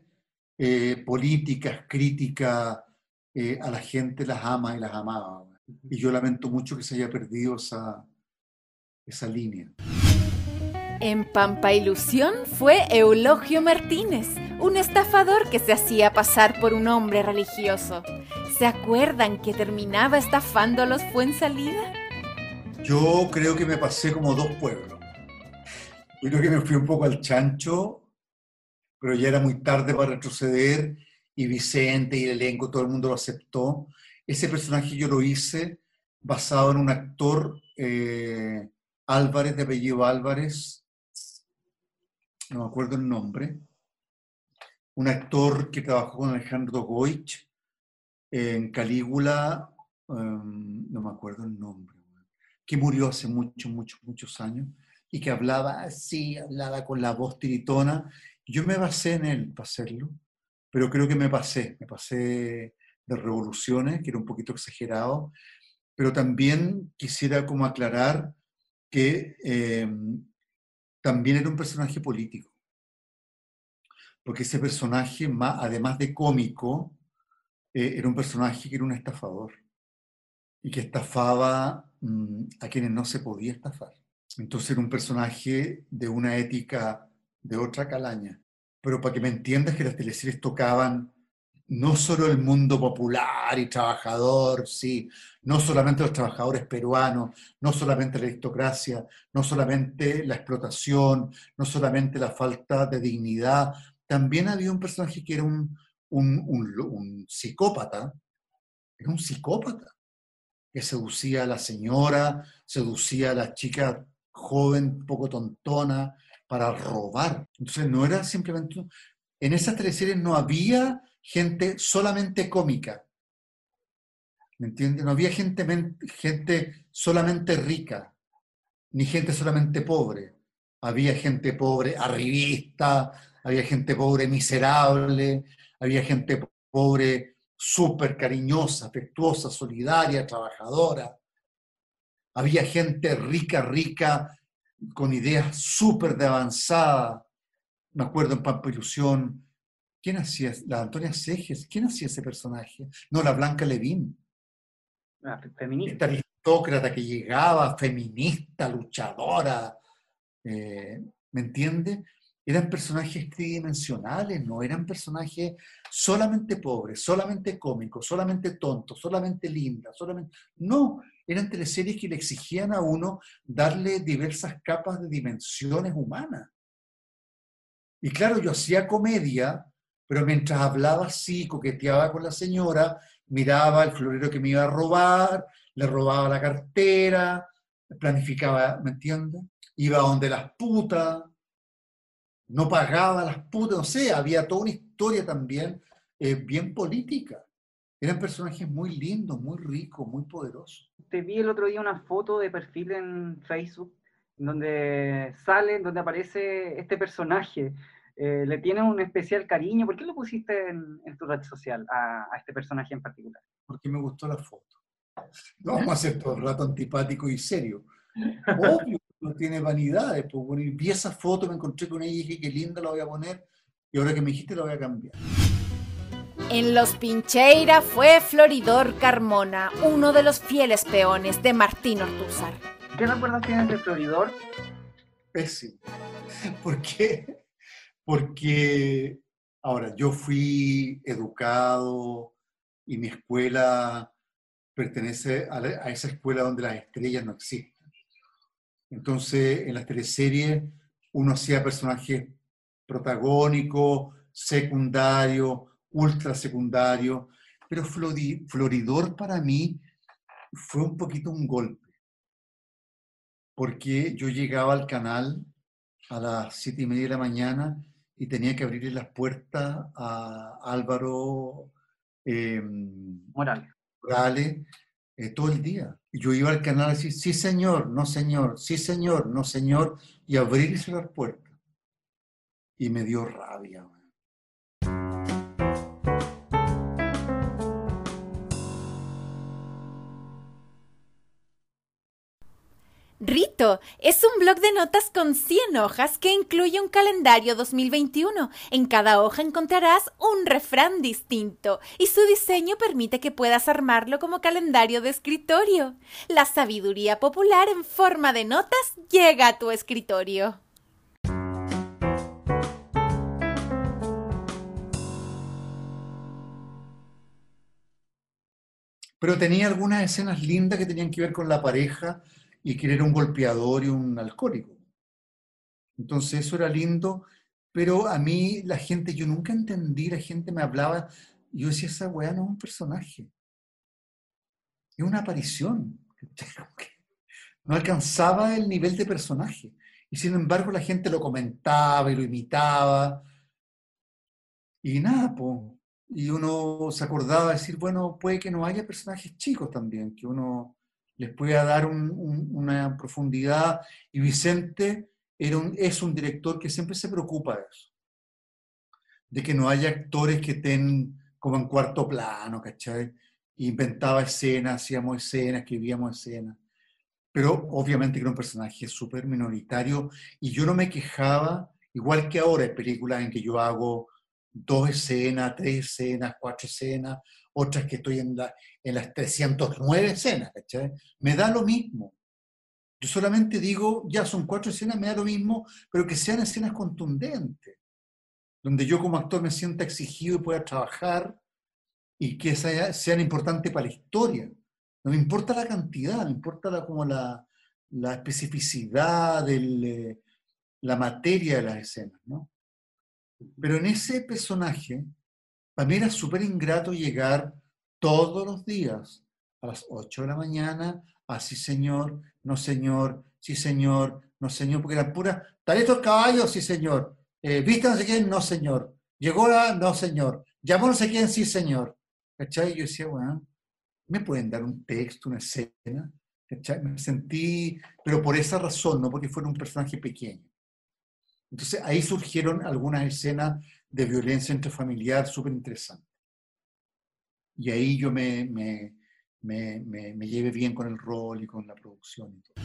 eh, políticas, críticas, eh, a la gente las ama y las amaba. Y yo lamento mucho que se haya perdido esa, esa línea. En Pampa Ilusión fue Eulogio Martínez, un estafador que se hacía pasar por un hombre religioso. ¿Se acuerdan que terminaba estafándolos fue salida? Yo creo que me pasé como dos pueblos. Creo que me fui un poco al chancho, pero ya era muy tarde para retroceder y Vicente y el elenco, todo el mundo lo aceptó. Ese personaje yo lo hice basado en un actor, eh, Álvarez, de apellido Álvarez, no me acuerdo el nombre, un actor que trabajó con Alejandro Goich en Calígula, em, no me acuerdo el nombre que murió hace muchos, muchos, muchos años y que hablaba así, hablaba con la voz tiritona. Yo me basé en él para hacerlo, pero creo que me pasé, me pasé de revoluciones, que era un poquito exagerado, pero también quisiera como aclarar que eh, también era un personaje político, porque ese personaje, además de cómico, eh, era un personaje que era un estafador y que estafaba mm, a quienes no se podía estafar. Entonces era un personaje de una ética de otra calaña. Pero para que me entiendas que las teleseries tocaban no solo el mundo popular y trabajador, sí, no solamente los trabajadores peruanos, no solamente la aristocracia, no solamente la explotación, no solamente la falta de dignidad, también había un personaje que era un, un, un psicópata, era un psicópata que seducía a la señora, seducía a la chica joven, poco tontona, para robar. Entonces no era simplemente... En esas teleseries no había gente solamente cómica. ¿Me entiendes? No había gente, gente solamente rica, ni gente solamente pobre. Había gente pobre arribista, había gente pobre miserable, había gente po- pobre súper cariñosa, afectuosa, solidaria, trabajadora. Había gente rica, rica, con ideas súper de avanzada. Me acuerdo en Pampa Ilusión, ¿quién hacía? La Antonia Seges, ¿quién hacía ese personaje? No, la Blanca Levín, Ah, fe- feminista. esta aristócrata que llegaba, feminista, luchadora, eh, ¿me entiende? Eran personajes tridimensionales, no eran personajes solamente pobres, solamente cómicos, solamente tontos, solamente lindas, solamente... No, eran teleseries que le exigían a uno darle diversas capas de dimensiones humanas. Y claro, yo hacía comedia, pero mientras hablaba así, coqueteaba con la señora, miraba el florero que me iba a robar, le robaba la cartera, planificaba, ¿me entiendes? Iba donde las putas, no pagaba las putas, no sé, había toda una historia también eh, bien política. Eran personajes muy lindos, muy ricos, muy poderosos. Te vi el otro día una foto de perfil en Facebook donde sale, donde aparece este personaje. Eh, ¿Le tienes un especial cariño? ¿Por qué lo pusiste en, tu red social a, este personaje en particular? Porque me gustó la foto. No vamos a ser todo el rato antipático y serio. Obvio, no tiene vanidades. Pues, vi esa foto, me encontré con ella y dije, qué linda la voy a poner. Y ahora que me dijiste, la voy a cambiar. En los Pincheira fue Floridor Carmona, uno de los fieles peones de Martín Ortúzar. ¿Qué recuerdos tienes de Floridor? Pésimo. ¿Por qué? Porque, ahora, yo fui educado y mi escuela pertenece a, esa escuela donde las estrellas no existen. Entonces, en las teleseries uno hacía personajes protagónicos, secundarios, ultra secundario, pero Floridor para mí fue un poquito un golpe, porque yo llegaba al canal a las siete y media de la mañana y tenía que abrirle las puertas a Álvaro em, Morales, eh, todo el día. Y yo iba al canal a decir, sí señor, no señor, sí señor, no señor, y abrirse las puertas. Y me dio rabia. Rito es un blog de notas con 100 hojas que incluye un calendario 2021. En cada hoja encontrarás un refrán distinto y su diseño permite que puedas armarlo como calendario de escritorio. La sabiduría popular en forma de notas llega a tu escritorio. Pero tenía algunas escenas lindas que tenían que ver con la pareja y que era un golpeador y un alcohólico. Entonces eso era lindo, pero a mí la gente, yo nunca entendí, la gente me hablaba, yo decía, esa weá no es un personaje, es una aparición. No alcanzaba el nivel de personaje. Y sin embargo la gente lo comentaba y lo imitaba. Y nada, pues. Y uno se acordaba de decir, bueno, puede que no haya personajes chicos también, que uno les pueda dar una profundidad. Y Vicente es un director que siempre se preocupa de eso, de que no haya actores que estén como en cuarto plano, ¿cachai? Inventaba escenas, hacíamos escenas, escribíamos escenas. Pero obviamente que era un personaje súper minoritario y yo no me quejaba, igual que ahora hay películas en que yo hago dos escenas, tres escenas, cuatro escenas, otras que estoy en, la, en las 309 escenas, ¿cachai? Me da lo mismo. Yo solamente digo, ya son cuatro escenas, me da lo mismo, pero que sean escenas contundentes, donde yo como actor me sienta exigido y pueda trabajar y que sean importantes para la historia. No me importa la cantidad, me importa la, como la, la especificidad, de la materia de las escenas, ¿no? Pero en ese personaje, para mí era súper ingrato llegar todos los días a las 8 de la mañana, así señor, no señor, sí señor, no señor, porque eran puras, tal estos caballos, sí señor, eh, viste no sé quién, no señor, llegó la, no señor, llamó no sé quién, sí señor. ¿Cachai? Y yo decía, bueno, ¿me pueden dar un texto, una escena? ¿Cachai? Me sentí, pero por esa razón, no porque fuera un personaje pequeño. Entonces ahí surgieron algunas escenas de violencia intrafamiliar súper interesantes. Y ahí yo me, me, me, me, llevé bien con el rol y con la producción. Y todo.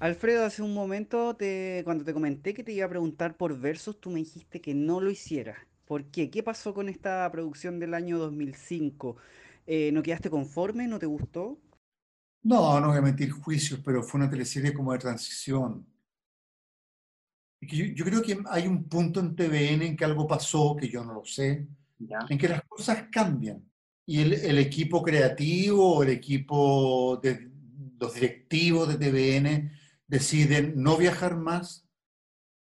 Alfredo, hace un momento te, cuando te comenté que te iba a preguntar por versos, tú me dijiste que no lo hicieras. ¿Por qué? ¿Qué pasó con esta producción del año 2005? Eh, ¿No quedaste conforme? ¿No te gustó? No, no voy a mentir juicios, pero fue una teleserie como de transición. Yo, yo, creo que hay un punto en TVN en que algo pasó, que yo no lo sé, en que las cosas cambian. Y el, el, equipo creativo, el equipo de los directivos de TVN deciden no viajar más,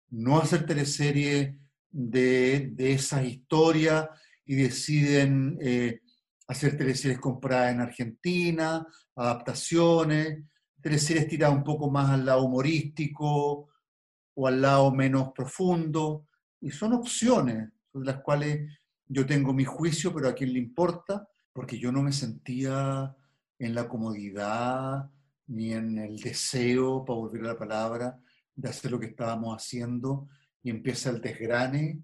no hacer teleserie de, de esas historias y deciden eh, hacer teleseries compradas en Argentina, adaptaciones, teleseries tiradas un poco más al lado humorístico, o al lado menos profundo. Y son opciones sobre las cuales yo tengo mi juicio, pero a quien le importa, porque yo no me sentía en la comodidad ni en el deseo, para volver a la palabra, de hacer lo que estábamos haciendo y empieza el desgrane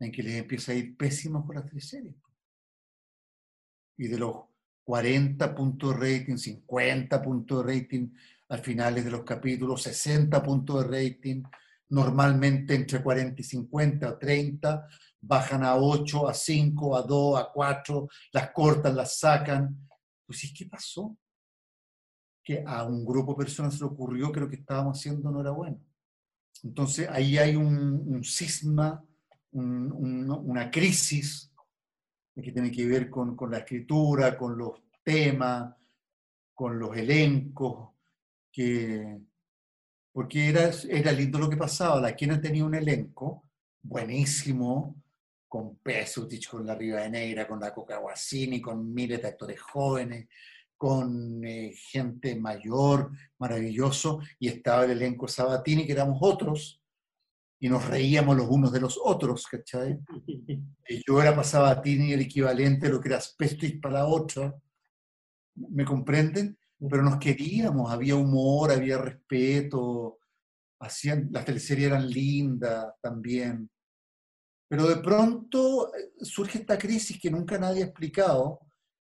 en que les empieza a ir pésimo con las tres series. Y de los 40 puntos de rating, 50 puntos de rating al finales de los capítulos, 60 puntos de rating, normalmente entre 40 y 50 o 30, bajan a 8, a 5, a 2, a 4, las cortan, las sacan. Pues ¿y qué pasó? Que a un grupo de personas se le ocurrió que lo que estábamos haciendo no era bueno. Entonces ahí hay un, cisma, una crisis que tiene que ver con, con, la escritura, con los temas, con los elencos, que, porque era, era lindo lo que pasaba. La quien tenía un elenco buenísimo, con Pesutich, con la Riva Negra, con la Coca Guasini, con miles de actores jóvenes, con eh, gente mayor, maravilloso, y estaba el elenco Sabatini, que éramos otros, y nos reíamos los unos de los otros, ¿cachai? Y yo era para Sabatini el equivalente a lo que era Pesutich para la otra, ¿me comprenden? Pero nos queríamos, había humor, había respeto, hacían, las teleseries eran lindas también. Pero de pronto eh, surge esta crisis que nunca nadie ha explicado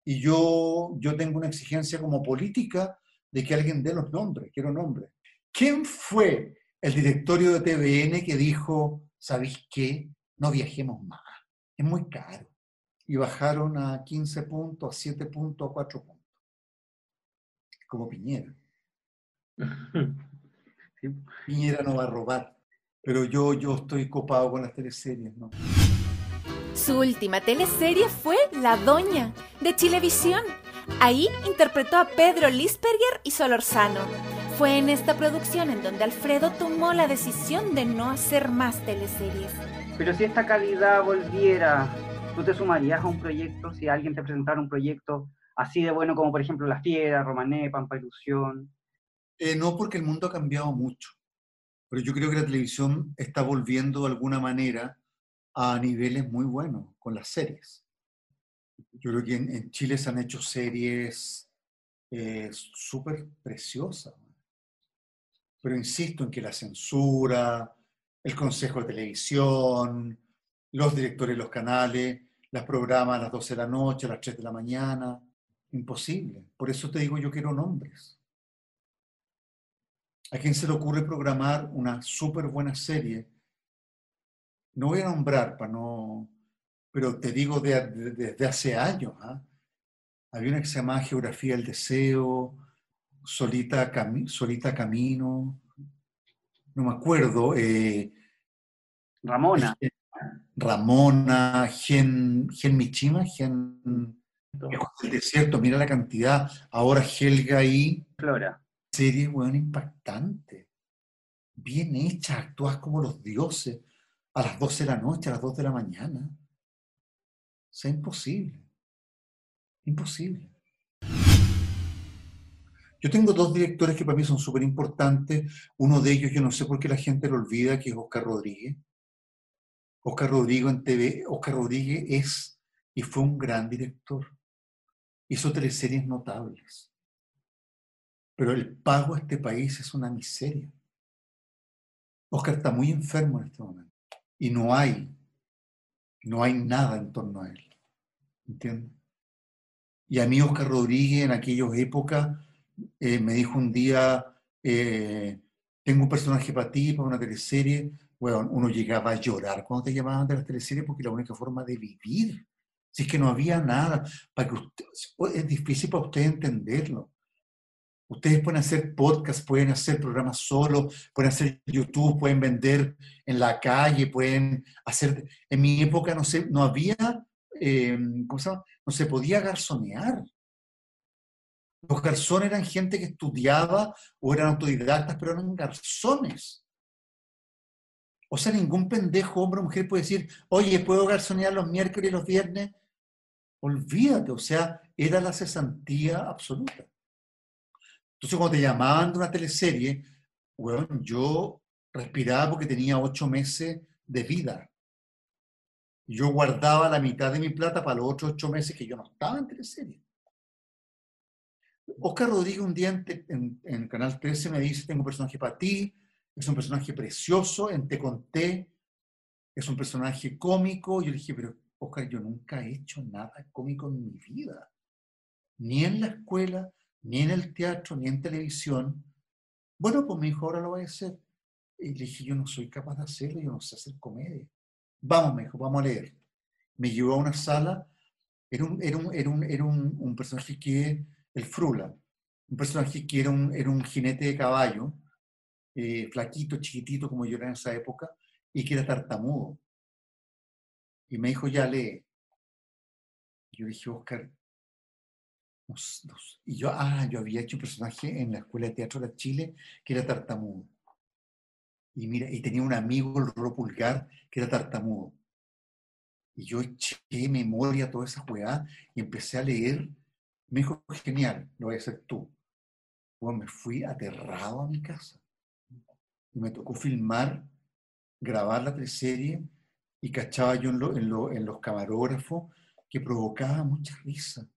y yo, yo tengo una exigencia como política de que alguien dé los nombres, quiero nombres. ¿Quién fue el directorio de TVN que dijo, ¿sabéis qué? No viajemos más, es muy caro. Y bajaron a 15 puntos, a 7 puntos, a 4 puntos. Como Piñera. Piñera no va a robar pero yo, yo estoy copado con las teleseries, ¿no? Su última teleserie fue La Doña, de Chilevisión. Ahí interpretó a Pedro Lisperger y Solorzano. Fue en esta producción en donde Alfredo tomó la decisión de no hacer más teleseries. Pero si esta calidad volviera, ¿tú te sumarías a un proyecto si alguien te presentara un proyecto así de bueno como por ejemplo La Fiera, Romané, Pampa Ilusión? Eh, no, porque el mundo ha cambiado mucho pero yo creo que la televisión está volviendo de alguna manera a niveles muy buenos con las series. Yo creo que en, Chile se han hecho series eh, súper preciosas. Pero insisto en que la censura, el Consejo de Televisión, los directores de los canales, las programas a las 12 de la noche, a las 3 de la mañana, imposible. Por eso te digo, yo quiero nombres. ¿A quién se le ocurre programar una súper buena serie? No voy a nombrar para no, pero te digo desde hace años. ¿ah? Había una que se llamaba Geografía del Deseo, Solita, Solita Camino, no me acuerdo. Eh, Ramona. Ramona, Gen, Gen Michima, Gen el desierto, mira la cantidad. Ahora Helga y Flora serie, weón, impactante. Bien hecha, actúas como los dioses a las 12 de la noche, a las 2 de la mañana. O sea, imposible. Imposible. Yo tengo dos directores que para mí son súper importantes. Uno de ellos, yo no sé por qué la gente lo olvida, que es Oscar Rodríguez. Oscar Rodríguez en TV. Oscar Rodríguez es y fue un gran director. Hizo teleseries notables. Pero el pago a este país es una miseria. Oscar está muy enfermo en este momento y no hay, no hay nada en torno a él. ¿Entiendes? Y a mí Oscar Rodríguez en aquellas épocas eh, me dijo un día, eh, tengo un personaje para ti, para una teleserie. Bueno, uno llegaba a llorar cuando te llamaban de las teleseries porque la única forma de vivir. Si es que no había nada, para que es difícil para usted entenderlo. Ustedes pueden hacer podcast, pueden hacer programas solo, pueden hacer YouTube, pueden vender en la calle, pueden hacer... En mi época no, sé, no había, em, ¿cómo se llama? No se podía garzonear. Los garzones eran gente que estudiaba o eran autodidactas, pero eran garzones. O sea, ningún pendejo, hombre o mujer, puede decir, oye, ¿puedo garzonear los miércoles y los viernes? Olvídate, o sea, era la cesantía absoluta. Entonces, cuando te llamaban de una teleserie, bueno, yo respiraba porque tenía ocho meses de vida. Yo guardaba la mitad de mi plata para los otros ocho meses que yo no estaba en teleserie. Oscar Rodríguez un día en, en, Canal 13 me dice, tengo un personaje para ti, es un personaje precioso, en Te Conté, es un personaje cómico. Yo le dije, pero Oscar, yo nunca he hecho nada cómico en mi vida, ni en la escuela, ni en el teatro, ni en televisión. Bueno, pues mi hijo ahora lo va a hacer. Y le dije, yo no soy capaz de hacerlo, yo no sé hacer comedia. Vamos, me dijo, vamos a leer. Me llevó a una sala, era un, era un, era un, era un, personaje que, el Frula, un personaje que era un, era un jinete de caballo, eh, flaquito, chiquitito, como yo era en esa época, y que era tartamudo. Y me dijo, ya lee. Yo dije, Oscar, y yo, ah, yo había hecho un personaje en la Escuela de Teatro de Chile que era tartamudo. Y mira, y tenía un amigo, el Roro Pulgar, que era tartamudo. Y yo eché memoria toda esa juega y empecé a leer. Me dijo, genial, lo voy a hacer tú. Bueno, me fui aterrado a mi casa. Y me tocó filmar, grabar la teleserie y cachaba yo en, en los camarógrafos que provocaba mucha risa.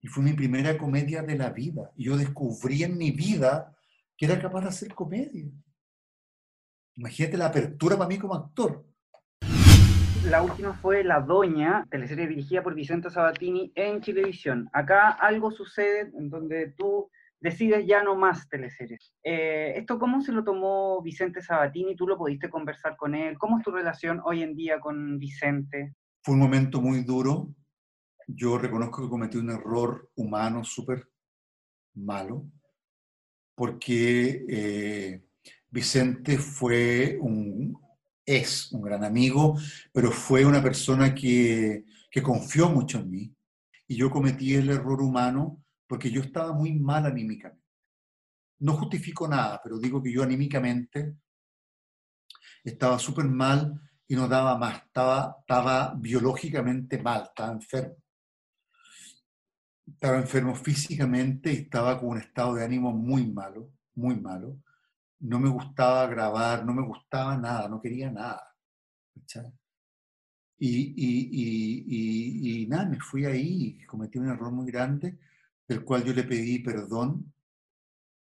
Y fue mi primera comedia de la vida. Y yo descubrí en mi vida que era capaz de hacer comedia. Imagínate la apertura para mí como actor. La última fue La Doña, teleserie dirigida por Vicente Sabatini en Chilevisión. Acá algo sucede en donde tú decides ya no más teleseries. Eh, ¿Esto cómo se lo tomó Vicente Sabatini? ¿Tú lo pudiste conversar con él? ¿Cómo es tu relación hoy en día con Vicente? Fue un momento muy duro. Yo reconozco que cometí un error humano súper malo, porque eh, Vicente fue un, es un gran amigo, pero fue una persona que, que confió mucho en mí. Y yo cometí el error humano porque yo estaba muy mal anímicamente. No justifico nada, pero digo que yo anímicamente estaba súper mal y no daba más, estaba, estaba biológicamente mal, estaba enfermo. Estaba enfermo físicamente y estaba con un estado de ánimo muy malo, muy malo no me gustaba grabar, no me gustaba nada, no quería nada. Y, y, nada, me fui ahí y cometí un error muy grande, del cual yo le pedí perdón,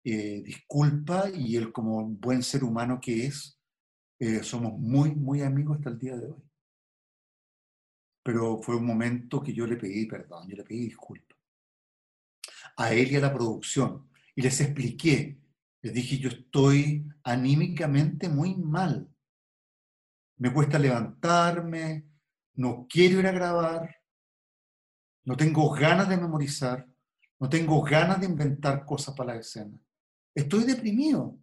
eh, disculpa, y él como buen ser humano que es, eh, somos muy, muy amigos hasta el día de hoy. Pero fue un momento que yo le pedí perdón, yo le pedí disculpa. A él y a la producción. Y les expliqué les dije, yo estoy anímicamente muy mal. Me cuesta levantarme, no quiero ir a grabar, no tengo ganas de memorizar, no tengo ganas de inventar cosas para la escena. Estoy deprimido.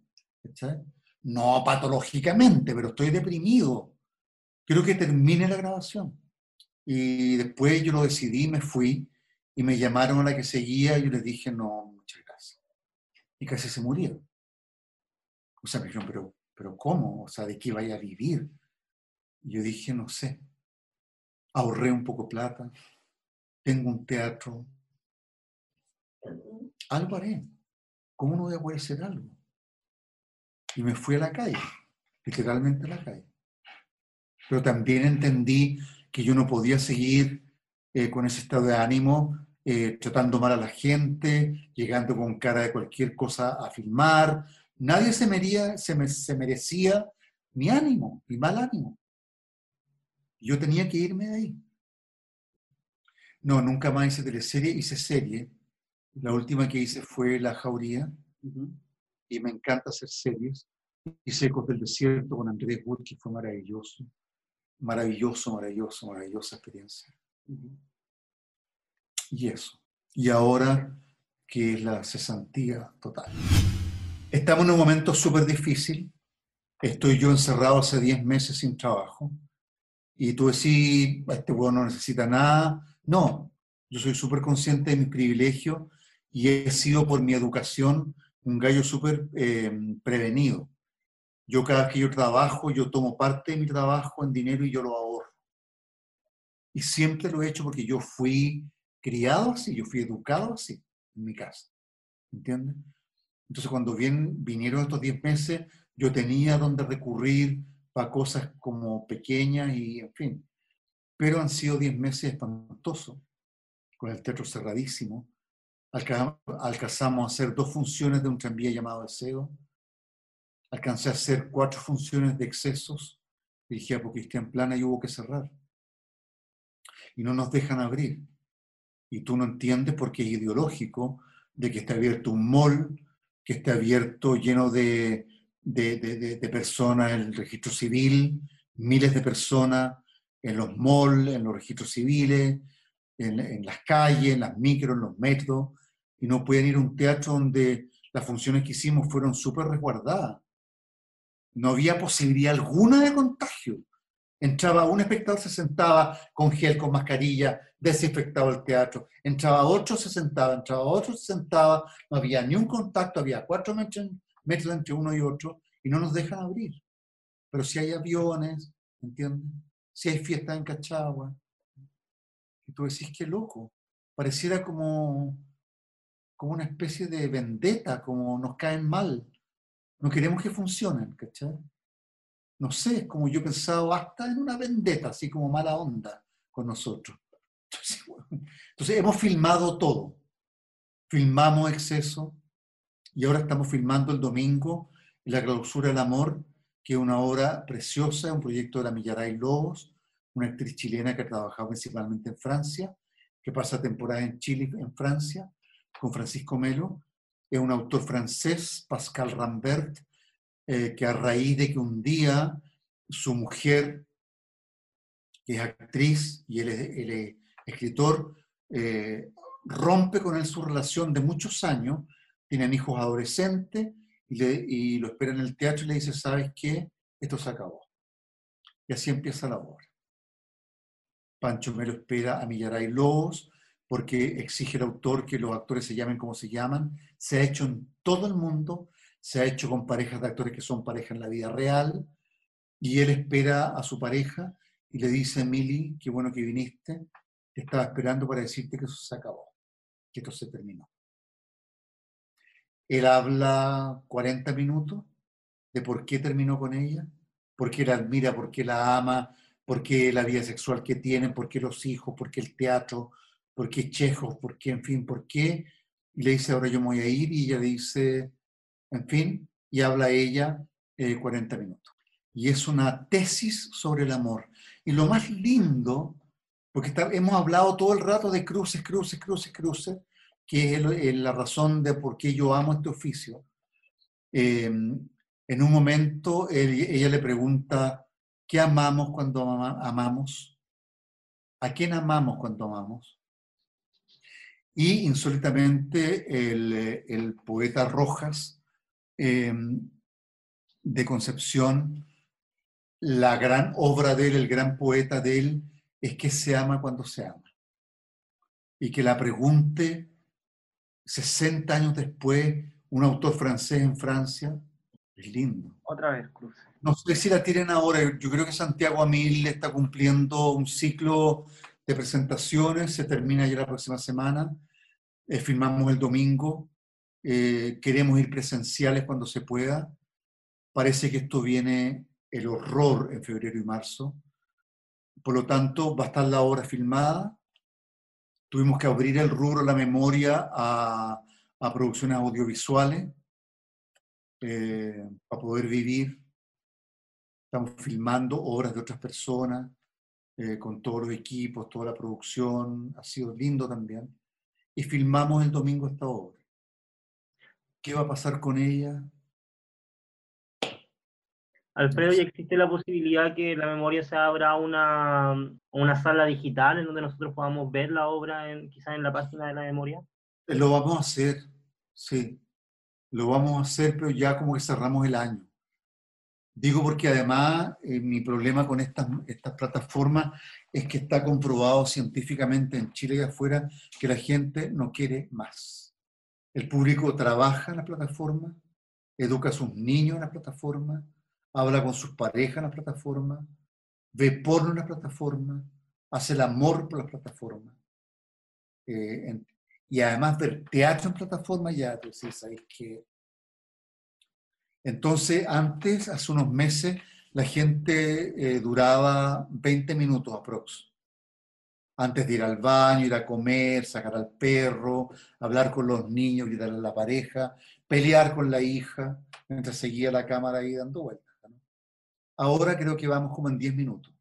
No patológicamente, pero estoy deprimido. Quiero que termine la grabación. Y después yo lo decidí, me fui y me llamaron a la que seguía y yo les dije, no, muchas gracias. Y casi se murieron. O sea, me dijeron, pero, pero ¿cómo? O sea, ¿de qué vaya a vivir? Y yo dije, no sé. Ahorré un poco plata, tengo un teatro. Algo haré. ¿Cómo no voy a hacer algo? Y me fui a la calle, literalmente a la calle. Pero también entendí que yo no podía seguir eh, con ese estado de ánimo, eh, tratando mal a la gente, llegando con cara de cualquier cosa a filmar, Nadie se, merecía, se, merecía mi ánimo, mi mal ánimo. Yo tenía que irme de ahí. No, nunca más hice teleserie, hice serie. La última que hice fue La Jauría. Y me encanta hacer series. Hice Ecos del Desierto con Andrés Wood, que fue maravilloso. Maravilloso, maravilloso, maravillosa experiencia. Y eso. Y ahora que es la cesantía total. Estamos en un momento súper difícil. Estoy yo encerrado hace 10 meses sin trabajo. Y tú decís, este pueblo no necesita nada. No, yo soy súper consciente de mi privilegio y he sido por mi educación un gallo súper eh, prevenido. Yo cada vez que yo trabajo, yo tomo parte de mi trabajo en dinero y yo lo ahorro. Y siempre lo he hecho porque yo fui criado así, yo fui educado así en mi casa. ¿Entiendes? Entonces, cuando vinieron estos 10 meses, yo tenía donde recurrir para cosas como pequeñas y, en fin. Pero han sido 10 meses espantosos, con el teatro cerradísimo, alcanzamos a hacer dos funciones de un tranvía llamado Deseo, alcancé a hacer cuatro funciones de excesos, dirigida por Cristian Plana y hubo que cerrar. Y no nos dejan abrir. Y tú no entiendes porque es ideológico de que esté abierto un mall, que esté abierto lleno de, de, de, personas en el registro civil, miles de personas en los malls, en los registros civiles, en, en, las calles, en las micros, en los metros, y no pueden ir a un teatro donde las funciones que hicimos fueron súper resguardadas. No había posibilidad alguna de contagio. Entraba un espectador, se sentaba con gel, con mascarilla, desinfectado el teatro. Entraba otro, se sentaba, entraba otro, se sentaba. No había ni un contacto, había cuatro metros, metros entre uno y otro y no nos dejan abrir. Pero si hay aviones, ¿entiendes? Si hay fiestas en Cachagua. Y tú decís, qué loco. Pareciera como, como una especie de vendetta, como nos caen mal. No queremos que funcionen, ¿cachai? No sé, es como yo he pensado hasta en una vendetta, así como mala onda con nosotros. Entonces, hemos filmado todo. Filmamos exceso y ahora estamos filmando el domingo La clausura del amor, que es una obra preciosa, un proyecto de la Millaray Lobos, una actriz chilena que ha trabajado principalmente en Francia, que pasa temporada en Chile, en Francia, con Francisco Melo, es un autor francés, Pascal Rambert, eh, que a raíz de que un día su mujer, que es actriz y él es, escritor, eh, rompe con él su relación de muchos años, tienen hijos adolescentes y, y lo espera en el teatro y le dice, ¿sabes qué? Esto se acabó. Y así empieza la obra. Pancho Melo espera a Millaray Lobos, porque exige el autor que los actores se llamen como se llaman. Se ha hecho en todo el mundo, se ha hecho con parejas de actores que son pareja en la vida real, y él espera a su pareja y le dice, Mili, qué bueno que viniste, te estaba esperando para decirte que eso se acabó, que esto se terminó. Él habla 40 minutos de por qué terminó con ella, por qué la admira, por qué la ama, por qué la vida sexual que tienen, por qué los hijos, por qué el teatro, ¿por qué Chejo? ¿Por qué? En fin, ¿por qué? Y le dice, ahora yo me voy a ir, y ella dice, en fin, y habla ella 40 eh, minutos. Y es una tesis sobre el amor. Y lo más lindo, porque hemos hablado todo el rato de cruces, cruces, cruces, cruces, que es la razón de por qué yo amo este oficio. Em, en un momento ella le pregunta, ¿qué amamos cuando amamos? ¿A quién amamos cuando amamos? Y insólitamente el, poeta Rojas em, de Concepción, la gran obra de él, el gran poeta de él, es que se ama cuando se ama. Y que la pregunte 60 años después, un autor francés en Francia, es lindo. Otra vez, Cruz. No sé si la tienen ahora, yo creo que Santiago Amil está cumpliendo un ciclo de presentaciones, se termina ya la próxima semana, eh, filmamos el domingo, eh, queremos ir presenciales cuando se pueda, parece que esto viene el horror en febrero y marzo, por lo tanto va a estar la obra filmada, tuvimos que abrir el rubro, la memoria a, a producciones audiovisuales eh, para poder vivir. Estamos filmando obras de otras personas, eh, con todos los equipos, toda la producción, ha sido lindo también. Y filmamos el domingo esta obra. ¿Qué va a pasar con ella? Alfredo, ¿ya existe la posibilidad que la memoria se abra una, una sala digital en donde nosotros podamos ver la obra en, quizás en la página de la memoria? Eh, lo vamos a hacer, sí. Lo vamos a hacer, pero ya como que cerramos el año. Digo porque además eh, mi problema con estas, estas plataformas es que está comprobado científicamente en Chile y afuera que la gente no quiere más. El público trabaja en la plataforma, educa a sus niños en la plataforma, habla con sus parejas en la plataforma, ve porno en la plataforma, hace el amor por la plataforma. Eh, y además ver teatro en plataforma, ya tú sabes que entonces, antes, hace unos meses, la gente eh, duraba 20 minutos aprox. antes de ir al baño, ir a comer, sacar al perro, hablar con los niños, gritarle a la pareja, pelear con la hija, mientras seguía la cámara ahí dando vueltas. Ahora creo que vamos como en 10 minutos.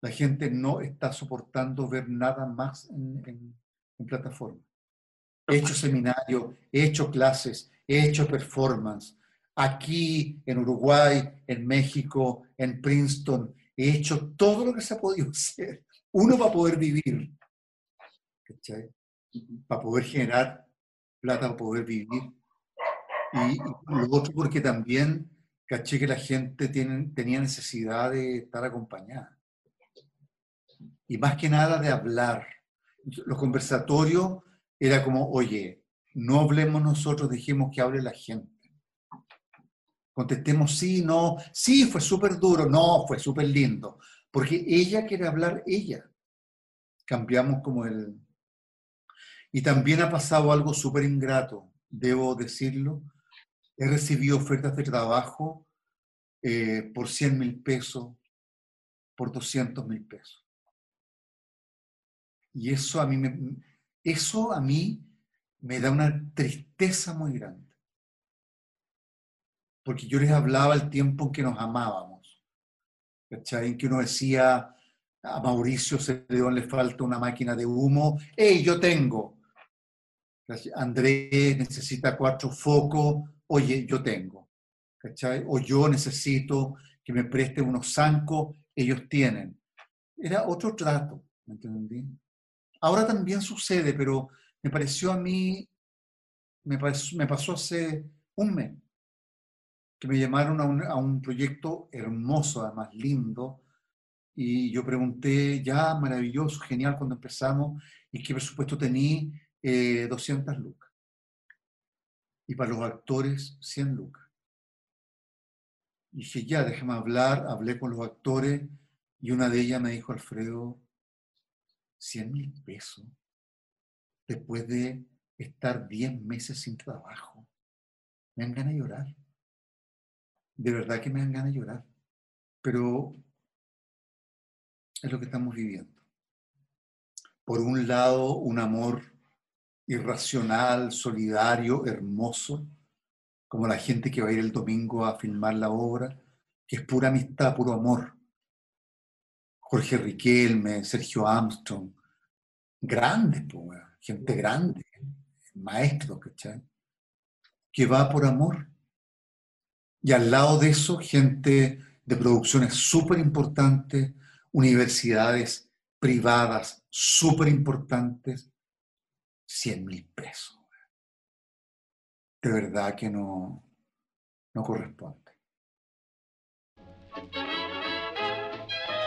La gente no está soportando ver nada más en, en plataforma. He hecho seminarios, he hecho clases, he hecho performance. Aquí, en Uruguay, en México, en Princeton, he hecho todo lo que se ha podido hacer. Uno va a poder vivir, ¿cachai? Para poder generar plata, para poder vivir. Y, y, lo otro porque también caché que la gente tiene, tenía necesidad de estar acompañada. Y más que nada de hablar. Los conversatorios era como, oye, no hablemos nosotros, dejemos que hable la gente. Contestemos sí, no, sí, fue súper duro, no, fue súper lindo, porque ella quiere hablar ella. Cambiamos como el... Y también ha pasado algo súper ingrato, debo decirlo. He recibido ofertas de trabajo eh, por 100 mil pesos, por 200 mil pesos. Y eso a mí me, eso a mí me da una tristeza muy grande. Porque yo les hablaba el tiempo en que nos amábamos. ¿Cachai? En que uno decía, a Mauricio Celedón le falta una máquina de humo. ¡Ey, yo tengo! Andrés necesita cuatro focos. Oye, yo tengo. ¿Cachai? O yo necesito que me presten unos zancos. Ellos tienen. Era otro trato. ¿Me entendí? Ahora también sucede, pero me pareció a mí, me, pasó hace un mes, que me llamaron a un, a un, proyecto hermoso, además lindo, y yo pregunté, ya, maravilloso, genial cuando empezamos, y qué presupuesto tenía, eh, 200 lucas. Y para los actores, 100 lucas. Y dije, ya, déjame hablar, hablé con los actores, y una de ellas me dijo, Alfredo, 100 mil pesos después de estar 10 meses sin trabajo. Me dan ganas de llorar. De verdad que me dan ganas de llorar. Pero es lo que estamos viviendo. Por un lado, un amor irracional, solidario, hermoso, como la gente que va a ir el domingo a filmar la obra, que es pura amistad, puro amor. Jorge Riquelme, Sergio Armstrong, grandes, pues, gente grande, maestros, ¿cachai? Que va por amor. Y al lado de eso, gente de producciones súper importantes, universidades privadas súper importantes, 100 mil pesos. De verdad que no, no corresponde.